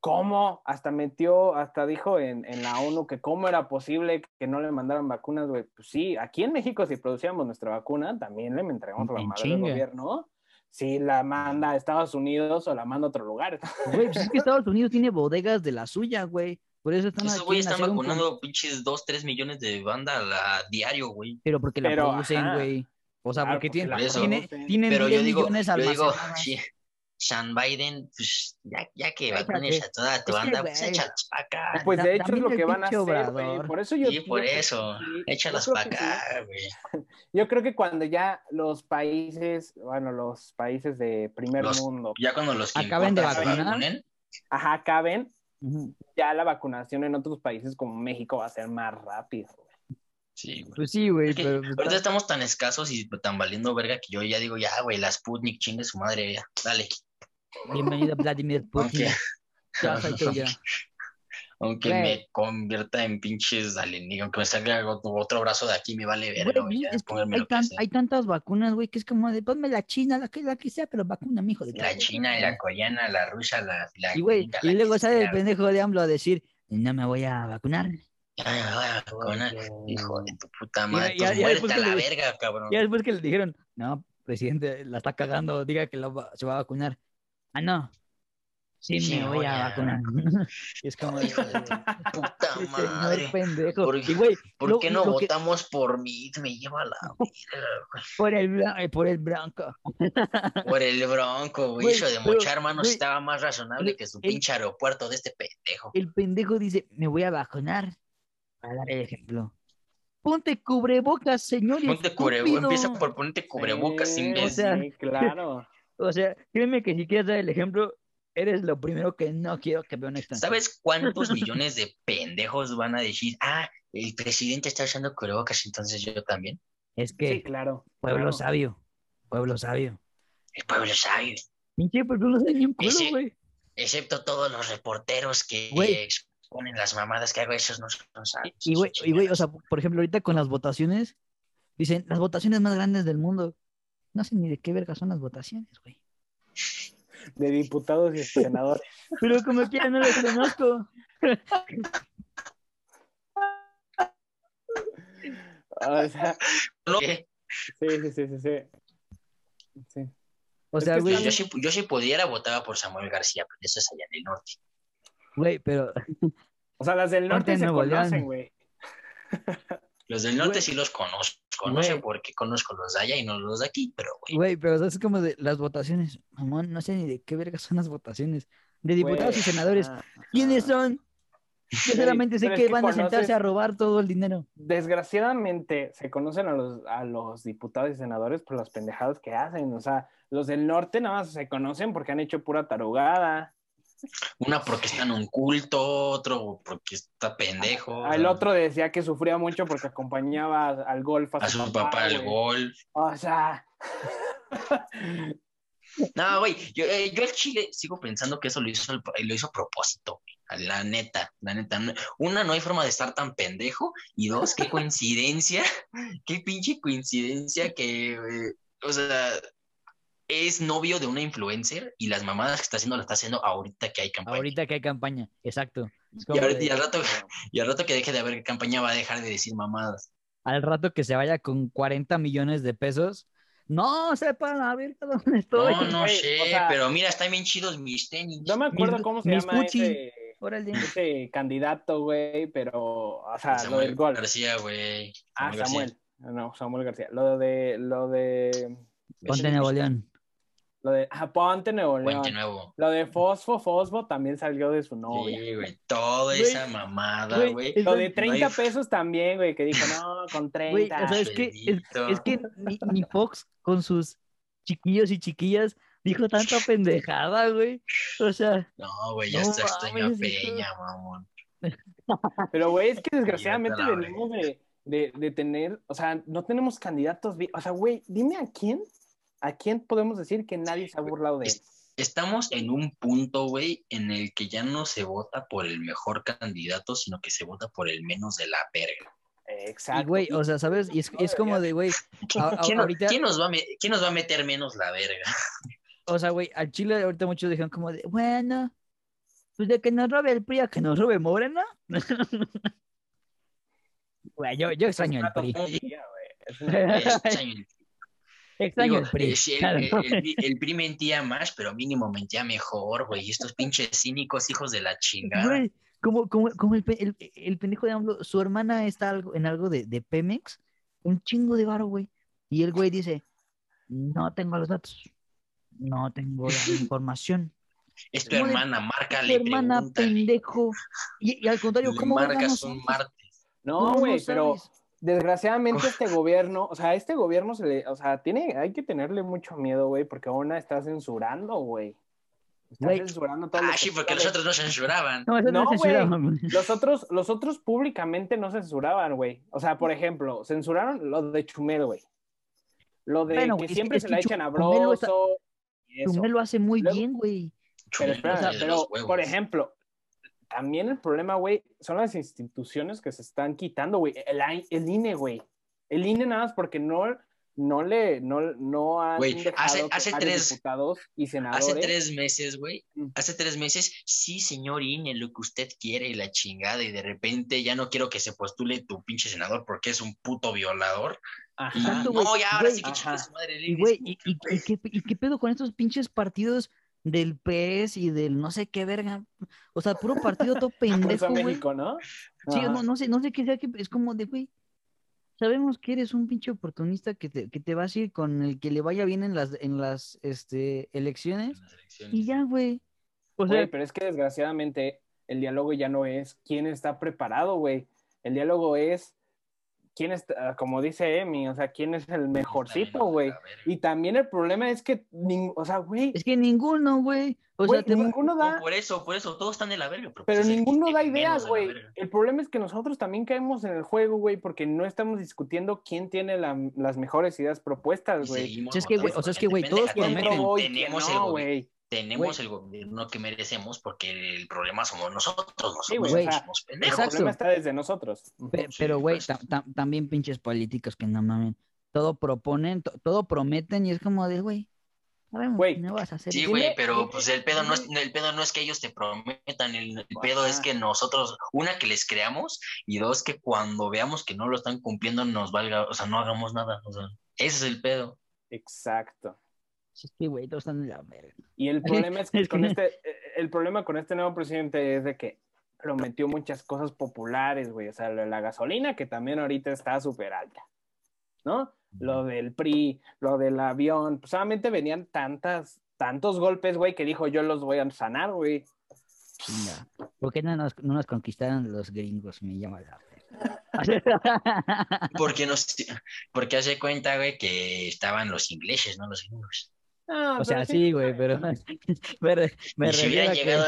¿Cómo? Hasta metió, hasta dijo en, en la ONU que cómo era posible que no le mandaran vacunas, güey. Pues sí, aquí en México si producíamos nuestra vacuna, también le entregamos a la madre del gobierno. Si la manda a Estados Unidos o la manda a otro lugar. Güey, pues es que Estados Unidos tiene bodegas de la suya, güey. Por eso están Esos güeyes están con- vacunando pinches 2, 3 millones de banda a la- diario, güey. Pero porque la Pero, producen, güey. O sea, Claro, porque porque tienen, la tiene- tienen Pero 10 yo digo, millones yo digo, Sean Biden, pues ya, ya que vacunes a toda tu banda, pues güey. échalos para acá. Pues Ta- de hecho es lo que van a hacer, güey. Por eso yo. Sí, por eso, Yo para acá, güey. Yo creo que cuando ya los países, bueno, los países de primer Los- mundo, Ya cuando los que Acaben de vacunar. vacunen, ajá, acaben. Ya la vacunación en otros países como México va a ser más rápido. güey. sí, güey. Pues sí, güey, Es que pero pues, ahorita está- estamos tan escasos y tan valiendo verga que yo ya digo, ya, güey, la Sputnik, chingue su madre, ya, dale. bienvenido Vladimir Putin. Aunque, Ya tuyo. aunque me convierta en pinches alienígenas, aunque me salga otro, brazo de aquí, me vale verga, Güey, güey, ya, es que pónganme hay, tan- tantas vacunas, güey, que es como de ponme la china, la que, la que sea, pero vacuna, mijo. De La china, la coreana, la rusa, la, la Y güey, y luego sale el pendejo de AMLO a decir, no me voy a vacunar. Ya me voy a vacunar. Hijo de tu puta madre, ya- ya después muerte a que la le- verga, cabrón. Y después que le dijeron, no, presidente, la está cagando, diga que lo se va a vacunar. Ah, no. Sí, Sí, me voy a vacunar. y es como de, Hijo de tu puta "Ese madre. pendejo. ¿Por- y güey, ¿Por lo- qué no que- votamos por mí? Me lleva la por el, blan- eh, por el blanco. Por el bronco, güey. Eso de pero, mochar manos güey, estaba más razonable el- que su el- pinche aeropuerto de este pendejo. El pendejo dice, me voy a vacunar. Para dar el ejemplo. Ponte cubrebocas, señor. Ponte cubrebocas, empieza por ponerte cubrebocas, Sí, imbécil. o sea, sí, claro. O sea, créeme que si quieres dar el ejemplo, eres lo primero que no quiero que vea un extranjero. ¿Sabes cuántos millones de pendejos van a decir, ah, el presidente está usando cubrebocas, entonces yo también? Es que, Sí, claro. pueblo claro. sabio, pueblo sabio. El pueblo sabe, Pinche pueblo sabe bien culo, güey. excepto todos los reporteros que exponen las mamadas que hago, esos no son sabios. Y güey, y güey, o sea, por ejemplo, ahorita con las votaciones, dicen, las votaciones más grandes del mundo. No sé ni de qué verga son las votaciones, güey. De diputados y senadores. Pero como quiera no los conozco. O sea, No, ¿qué? sí, sí, sí, sí, sí. O sea, güey, yo, si, yo si pudiera votaba por Samuel García, pero eso es allá en el norte. güey, pero O sea, las del norte Norte, se conocen, güey. Los del norte Güey. sí los conozco, no sé por qué conozco los de allá y no los de aquí, pero güey. Güey, pero es como de las votaciones. Mamón, no sé ni de qué verga son las votaciones. De diputados y senadores. ¿Quiénes son? Yo solamente sé es que van a sentarse a robar todo el dinero. Desgraciadamente se conocen a los, a los diputados y senadores por las pendejadas que hacen. O sea, los del norte nada más se conocen porque han hecho pura tarugada. Una porque está en un culto, otro porque está pendejo. Ah, El otro decía que sufría mucho porque acompañaba al golf a, a su papá al güey. gol. O sea, No, güey, yo, eh, yo al Chile sigo pensando que eso lo hizo, lo hizo a propósito, la neta, la neta. Una, no hay forma de estar tan pendejo, y dos, qué coincidencia, qué pinche coincidencia que, eh, o sea, es novio de una influencer y las mamadas que está haciendo las está haciendo ahorita que hay campaña. Ahorita que hay campaña. Exacto. Y, como ahorita- de- y al rato, y al rato que deje de haber campaña va a dejar de decir mamadas. al rato que se vaya con 40 millones de pesos. No, sepa la verga dónde estoy. No, no sé, o sea- pero mira, están bien chidos mis tenis. no me acuerdo Mis- cómo se llama Gucci. ese, ese candidato, güey, pero, o sea, lo Samuel del golf. García, güey. Ah, García. Samuel. No, Samuel García. Lo de, lo de, Ponte Nuevo León. Lo de, ah, Ponte Nuevo León. Puente Nuevo. Lo de Fosfo, Fosfo también salió de su novia. Sí, güey, toda Güey, esa mamada, güey, Lo de 30 hay- pesos también, güey, que dijo, no, con 30. Güey, o sea, es que, es, que ni, ni Fox con sus chiquillos y chiquillas dijo tanta pendejada, güey. O sea, No, güey, ya No está hijo. Peña, mamón. Pero, güey, es que desgraciadamente venimos de, de, de tener, o sea, no tenemos candidatos. O sea, güey, dime a quién, a quién podemos decir que nadie se ha burlado de él. Es- Estamos en un punto, güey, en el que ya no se vota por el mejor candidato, sino que se vota por el menos de la verga. Exacto. güey, o sea, ¿sabes? Y es, es como de, güey, ¿Quién, no- ahorita, quién nos va a quién nos va a meter menos la verga? o sea, güey, al Chile ahorita muchos dijeron como de, bueno, Pues de que nos robe el PRI a que nos robe Morena. Güey, yo, yo extraño el PRI. una- Extraño el- Extraño Digo, el PRI. eh, sí, el, claro. el- el- el PRI mentía más, pero mínimo mentía mejor, güey. Y estos pinches cínicos hijos de la chingada. Güey, como, como, como el, pe- el, el pendejo de AMLO, su hermana está algo, en algo de, de Pemex, un chingo de varo, güey. Y el güey dice, no tengo los datos, no tengo la información. Es tu ¿Cómo de- hermana, Tu márcale, hermana, pregúntale. pendejo. Y, y al contrario, ¿cómo marcas un martes. No, ¿Cómo güey, pero sabes? Desgraciadamente este gobierno, o sea, este gobierno se le, o sea, tiene, hay que tenerle mucho miedo, güey, porque una está censurando, güey. Está censurando todo Ah, sí, porque los otros no censuraban. No, no, No. Los otros, los otros públicamente no censuraban, güey. O sea, por ejemplo, censuraron lo de Chumel, güey. Lo de Bueno, que es siempre es se que la echan a Chumel lo está- Broso. Chumel lo hace muy Luego- bien, güey. Pero, de pero, por ejemplo, también el problema, güey, son las instituciones que se están quitando, güey. El, el INE, güey. El INE nada más porque no, no le, no, no han Güey, dejado hace- hace tres- diputados y senadores. Hace tres meses, güey, Mm. hace tres meses, sí, señor INE, lo que usted quiere y la chingada, y de repente ya no quiero que se postule tu pinche senador porque es un puto violador. Ajá. Y no, ya ahora sí que su madre el Y, INE. güey, y, y- y qué, y qué pedo con estos pinches partidos del PES y del no sé qué verga? O sea, puro partido todo pendejo, güey. México, ¿no? Sí, Ajá. no, no sé, no sé qué sea, que es como de, güey, sabemos que eres un pinche oportunista que te, que te vas a ir con el que le vaya bien en las, en las este, elecciones En las elecciones. y ya, güey. O Güey, pero es que desgraciadamente el diálogo ya no es quién está preparado, güey. El diálogo es quién está, como dice Emi, o sea, quién es el mejorcito, güey. Y también el problema es que, nin- o sea, güey, es que ninguno, güey. O sea, te va- ninguno No, da, por eso, por eso, todos están de la verga. Pero, pero pues es el ninguno da ideas, güey. El problema es que nosotros también caemos en el juego, güey, porque no estamos discutiendo quién tiene la- las mejores ideas propuestas, güey. es que, o sea, es que, güey, todos pendeja. ¿Quién prometen. Tenemos no, güey? Tenemos el gobierno que merecemos porque el problema somos nosotros, no Sí, somos, somos El pendejos. Problema está desde nosotros. Pe- Sí, pero, güey, pues. ta- ta- también pinches políticos que no mamen. Todo proponen, to- todo prometen y es como de, güey, sabemos Güey, no vas a hacer Sí, eso". güey, pero pues el pedo no es, el pedo no es que ellos te prometan, el, el pedo es que nosotros, una, que les creamos, y dos, que cuando veamos que no lo están cumpliendo, nos valga, o sea, no hagamos nada, o sea, ese es el pedo. Exacto. Sí, es que, güey, todos están en la verga. Y el problema es que Es con no- este, eh, el problema con este nuevo presidente es de que prometió muchas cosas populares, güey. O sea, lo de la gasolina, que también ahorita está súper alta, ¿no? Lo del PRI, lo del avión, pues solamente venían tantas, tantos golpes, güey, que dijo yo los voy a sanar, güey. Chinga. ¿Por qué no nos, no nos conquistaron los gringos? Me llama la. Porque nos, porque hace cuenta, güey, que estaban los ingleses, no los gringos. Ah, O sea, pero sí, güey, pero me, me y si refiero hubieran a que llegado,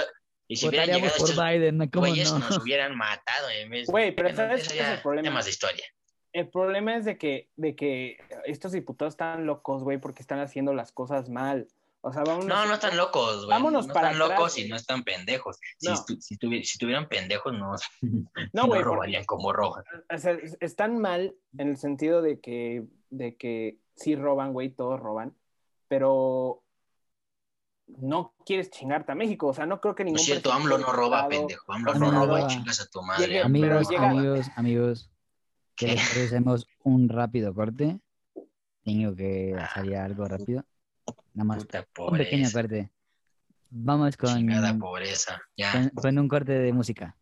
y si hubieran votaríamos llegado por estos Biden, ¿no? ¿cómo no? nos hubieran matado en vez de- Güey, pero ¿sabes qué es el problema? Temas de historia. El problema es de que, de que estos diputados están locos, güey, porque están haciendo las cosas mal. O sea, vamos No, no están locos, güey. Vámonos no para están atrás, locos y no están pendejos. Si, No. estu- si, tuvi- si tuvieran pendejos, no, No, porque- robarían como roban. o sea, es- están mal en el sentido de que, de que sí roban, güey, todos roban, pero no quieres chingarte a México. O sea, no creo que No ningún es cierto, presidente AMLO no roba, pendejo. AMLO AMLO no no roba, roba. chingas a tu madre. Pero Amigos, llega- amigos, amigos, que les hacemos un rápido corte. Tengo que salir algo rápido. Nada más Puta un pequeño corte. Vamos con, Chingada pobreza. Ya. con, con un corte de música.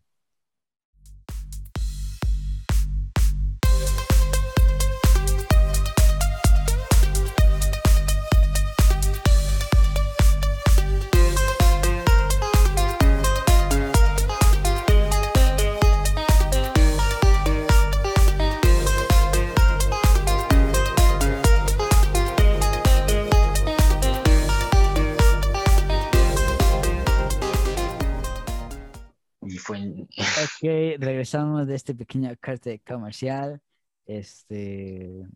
Regresamos de este pequeño corte comercial. Este.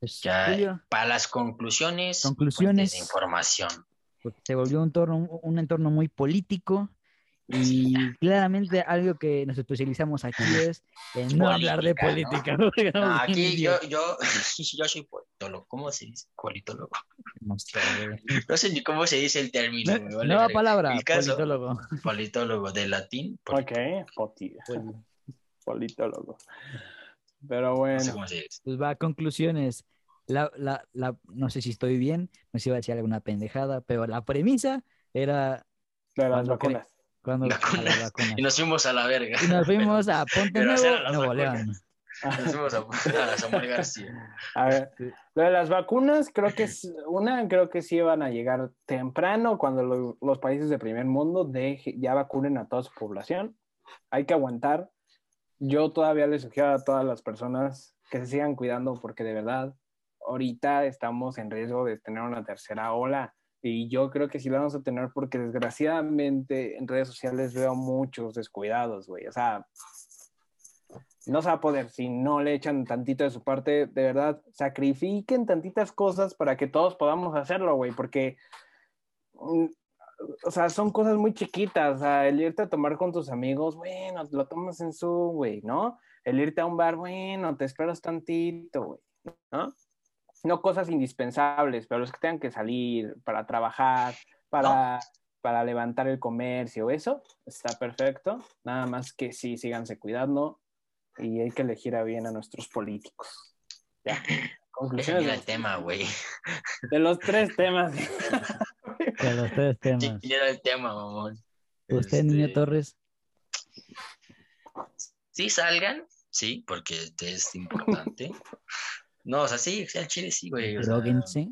pues, ya para las conclusiones, Conclusiones. fuentes de información. se volvió un entorno, un entorno muy político Y claramente algo que nos especializamos aquí es en no hablar de Política, No, aquí yo, yo, yo soy politólogo. ¿Cómo se dice? Politólogo. No sé, güey. No sé ni cómo se dice el término. vale Nueva palabra, El caso, politólogo. politólogo de latín. poli- Ok, politólogo. Pero No sé bueno, cómo se dice. Pues va, conclusiones. La, la, la, no sé si estoy bien, no sé si iba a decir alguna pendejada, pero la premisa era de las vacunas. Cuando a Vacunas. las vacunas. Y nos fuimos a la verga. Y nos fuimos a Ponte Pero Nuevo, Nuevo. León. Nos fuimos a, a Samuel García. A ver, lo de las vacunas, creo que es una, creo que sí van a llegar temprano cuando lo- los países de primer mundo deje- ya vacunen a toda su población. Hay que aguantar. Yo todavía les sugiero a todas las personas que se sigan cuidando porque de verdad ahorita estamos en riesgo de tener una tercera ola y yo creo que sí la vamos a tener porque desgraciadamente en redes sociales veo muchos descuidados, güey. O sea, no se va a poder si no le echan tantito de su parte, de verdad, sacrifiquen tantitas cosas para que todos podamos hacerlo, güey, porque, mm, o sea, son cosas muy chiquitas, o sea, el irte a tomar con tus amigos, bueno, lo tomas en su, güey, ¿no? El irte a un bar, bueno, te esperas tantito, güey, ¿no? No cosas indispensables, pero los que tengan que salir para trabajar, para, para levantar el comercio, eso está perfecto. Nada más que sí, síganse cuidando y hay que elegir a bien a nuestros políticos. Ya. Conclusiones Mira de, el tema, güey. de los tres temas. De los tres temas. Sí, era el tema, mamón. ¿Usted, niño Este, Torres? Sí salgan, sí, porque es importante. No, o sea, sí, al chile sí, güey. Droguense.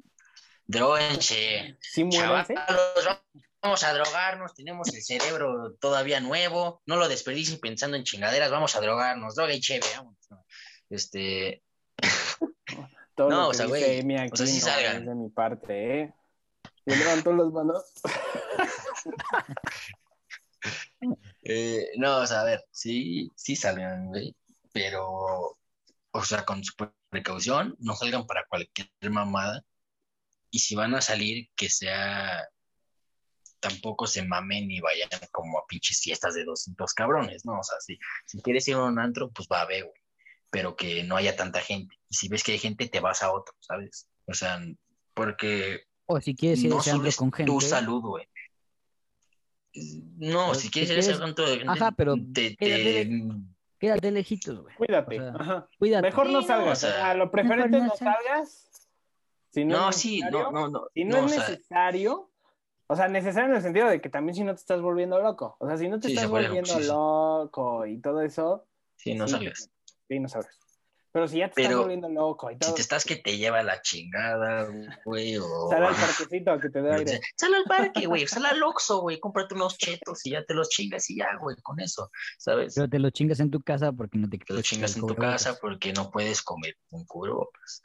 Dróguense. Sí. Chavalos, vamos a drogarnos, tenemos el cerebro todavía nuevo, no lo desperdicien pensando en chingaderas, vamos a drogarnos, droga y chévere, vámonos. Este, Todo No, lo o sea, güey, o sea, sí no salgan. de mi parte, ¿eh? Yo levanto las manos. eh, no, o sea, a ver, sí, sí salgan, güey, pero, o sea, con su precaución, no salgan para cualquier mamada, y si van a salir, que sea, tampoco se mamen y vayan como a pinches fiestas de 200 cabrones, ¿no? O sea, si, si quieres ir a un antro, pues va a ver, güey, pero que no haya tanta gente, y si ves que hay gente, te vas a otro, ¿sabes? O sea, porque O si quieres ir a no solo antro con gente. tu salud, güey. No, si si quieres ir a ese gente, Ajá, pero te- Quédate lejitos, güey. Cuídate. O sea, Ajá. Cuídate. Mejor no Sí, no, salgas. o sea, a lo preferente no no sal- salgas. Si no, No, es sí, no, no, no. Si no, no, es o sea, necesario, o sea, necesario en el sentido de que también si no te estás volviendo loco. O sea, si no te Sí, estás vuelve- volviendo sí. loco y todo eso, sí, no sí, salgas. sí, no sabes. Pero si ya te estás Pero, volviendo loco y Si todo, te estás que te lleva la chingada, güey, o... sal al parquecito a que te dé aire. Sal al parque, güey, sal al Oxxo, güey, cómprate unos chetos y ya te los chingas y ya, güey, con eso, ¿sabes? Pero te lo chingas en tu casa porque no te Te los chingas en tu casa porque no puedes comer con cubrebocas.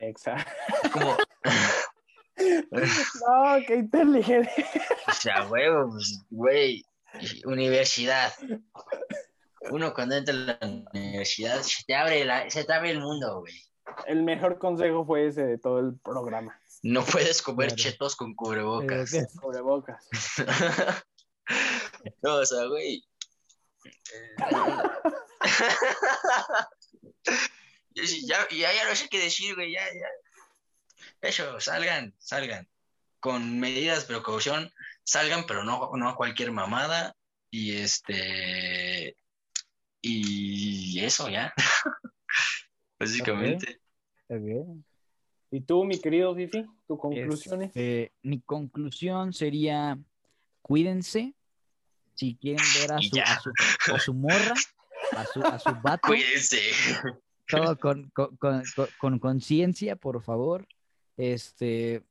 Exacto. Como, No, qué inteligente. o sea, güey, pues, güey, universidad. Uno cuando entra a la universidad se te abre, la, se te abre el mundo, güey. El mejor consejo fue ese de todo el programa. No puedes comer Claro. chetos con cubrebocas. Pero Sobre bocas. no, o sea, güey. Ya, ya, ya no sé qué decir, güey, ya, ya. Eso, salgan, salgan. Con medidas de precaución, salgan, pero no, no a cualquier mamada. Y este. Y eso, ya. Básicamente. ¿Y tú, mi querido Fifi? ¿Tu conclusiones? Este, mi conclusión sería, cuídense. Si quieren ver a su, a su, a su morra, a su, a su vato, Cuídense. todo con con- con- con- con conciencia, por favor. Este,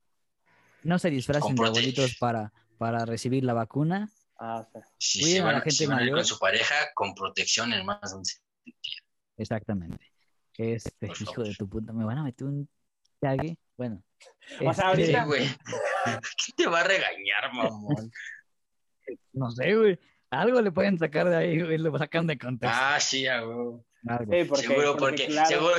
no se disfracen de abuelitos para, para recibir la vacuna. Ah, sí. Si Cuiden se a van, la si gente van a ir mayor. con su pareja, con protección en más de un Exactamente. Este, Por hijo favor. de tu puta, me van a meter un cague. Bueno. O sea, este, ahorita- güey. ¿Quién te va a regañar, mamón? No sé, güey. Algo le pueden sacar de ahí, güey. Lo sacan de contexto. Ah, sí, a. Algo. Sí, porque, seguro, porque, porque, claro, seguro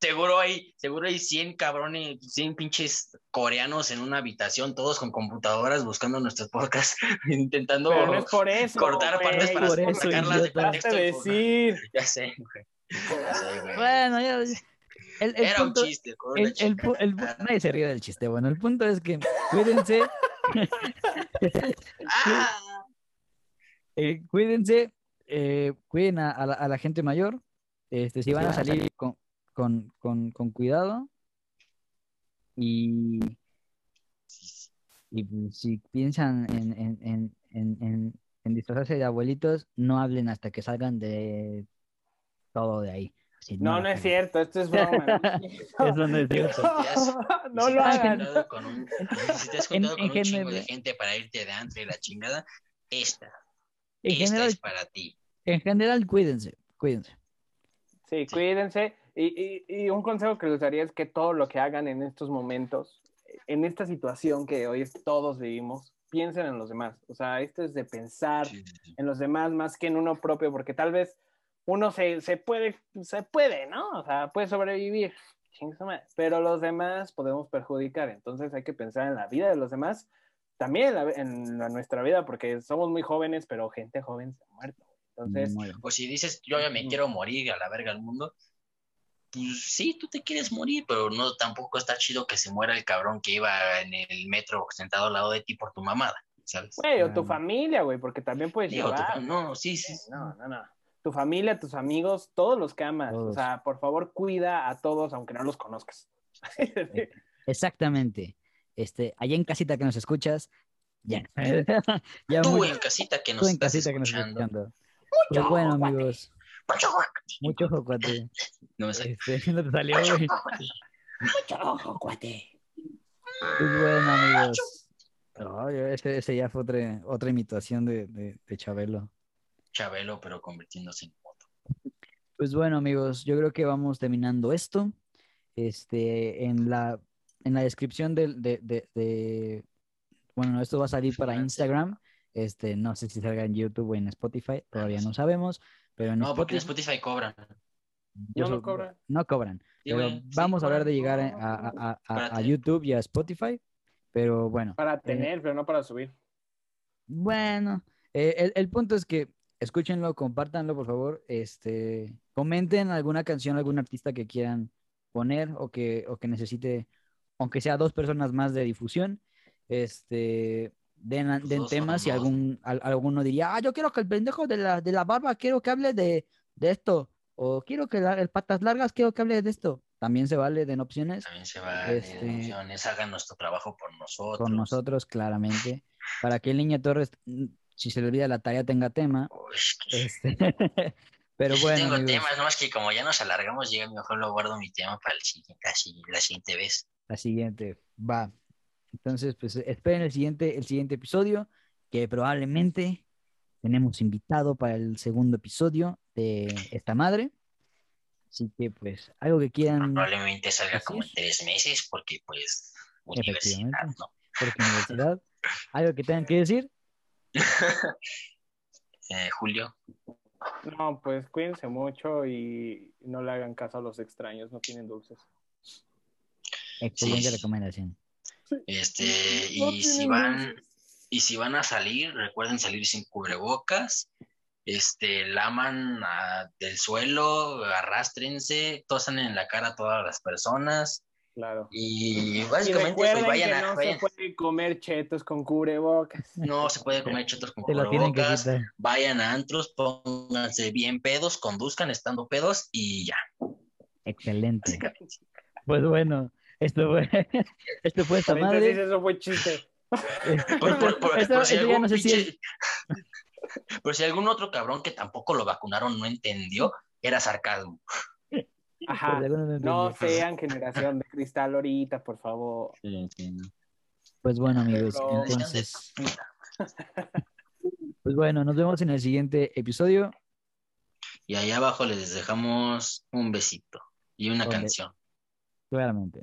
Seguro hay, seguro hay 100 cabrones, 100 pinches coreanos en una habitación, todos con computadoras buscando nuestros podcasts, intentando Pero no es por eso. cortar partes para por eso, sacarlas de contexto. Decir. Ya sé, güey. Ya sé, güey. Bueno, ya. El, el Era punto, un chiste. el, nadie se ríe del chiste. Bueno, el punto es que cuídense, Ah, eh, cuídense, eh, cuiden a, a la, a la gente mayor. Este, si van a salir con, con, con, con cuidado. Y, y pues, si piensan en, en, en, en, en, en disfrazarse de abuelitos, no hablen hasta que salgan de todo de ahí. Así, No, no es cierto, esto es broma. Eso no es cierto. No si lo hagan. con un, si te has En- juntado con en un chingo de general- gente para irte de la chingada, esta, En esta general, es para ti. en general, cuídense, cuídense. Sí, cuídense. Y, y, y un consejo que les daría es que todo lo que hagan en estos momentos, en esta situación que hoy todos vivimos, piensen en los demás. O sea, esto es de pensar Sí, en los demás más que en uno propio, porque tal vez uno se, se puede, se puede, ¿no? O sea, puede sobrevivir, pero los demás podemos perjudicar. Entonces hay que pensar en la vida de los demás, también en, la- en la- nuestra vida, porque somos muy jóvenes, pero gente joven se ha muerto. Entonces. O si dices, yo ya me quiero morir a la verga del mundo, pues sí, tú te quieres morir, pero no tampoco está chido que se muera el cabrón que iba en el metro sentado al lado de ti por tu mamada, ¿sabes? güey, o tu familia, güey, porque también puedes Digo, llevar. no, sí, sí. sí. No, no, no. Tu familia, tus amigos, todos los que amas. O sea, por favor, cuida a todos, aunque no los conozcas. Exactamente. Este, allá en casita que nos escuchas, ya. ya Tú mucho- en casita que tú nos en estás casita que nos estás escuchando. escuchando. Pues bueno, amigos, Mucho ojo. mucho ojo, cuate. No me sale. Este, no te salió, güey. Mucho ojo, cuate. Pues bueno, amigos. No, ese, ese ya fue otra, otra imitación de, de, de Chabelo. Chabelo, pero convirtiéndose en moto. Pues bueno, amigos, yo creo que vamos terminando esto. Este, en la, en la descripción del- de, de, de- bueno, esto va a salir para Instagram. Este, no sé si salga en YouTube o en Spotify, todavía no sabemos, pero en No, porque en Spotify cobran. yo No, cobran. no cobran. Sí, Pero güey, sí, vamos a hablar de llegar a, a- a- a- a Espérate. YouTube y a Spotify, pero bueno. Para tener, pero no para subir. Bueno, eh, el, el punto es que escúchenlo, compártanlo, por favor. Este, comenten alguna canción, algún artista que quieran poner o que, o que necesite, aunque sea dos personas más de difusión. Este, den, den temas y algún, al- alguno diría, ah, yo quiero que el pendejo de la, de la barba, quiero que hable de, de esto. O quiero que la- el patas largas, quiero que hable de esto. También se vale, den opciones. También se va Este- opciones, hagan nuestro trabajo por nosotros. con nosotros, claramente, para que el niño Torres, mm, si se le olvida la tarea, tenga tema. Uy, Este, pero bueno, tengo amigos, temas, no más que como ya nos alargamos, llega mejor lo guardo mi tema para el siguiente, la, si- la siguiente vez. la siguiente va. Entonces, pues esperen el siguiente, el siguiente episodio, que probablemente tenemos invitado para el segundo episodio de esta madre. Así que, pues, algo que quieran, Probablemente salga como en tres meses, porque pues universidad, Efectivamente. ¿no? porque universidad, algo que tengan que decir. Eh, Julio, No, pues cuídense mucho y no le hagan caso a los extraños, no tienen dulces. Excelente Sí. recomendación. Este, No y si van, y si van a salir, recuerden salir sin cubrebocas, este, laman del suelo, arrastrense, tosan en la cara a todas las personas, Claro. y Y básicamente pues vayan que a, no se puede comer chetos con cubrebocas. no se puede comer chetos con cubrebocas, vayan a antros, pónganse bien pedos, conduzcan estando pedos y ya, Excelente. Pues bueno, esto fue, esto fue esta madre. eso fue chiste. Por, por- por- Esto- por si algún no sé si es- pinche- por si algún otro cabrón que tampoco lo vacunaron no entendió, era sarcasmo. Ajá. No sean generación de cristal ahorita, por favor. Pues bueno, amigos, entonces, pues bueno, nos vemos en el siguiente episodio. Y ahí abajo les dejamos un besito y una canción. Claramente.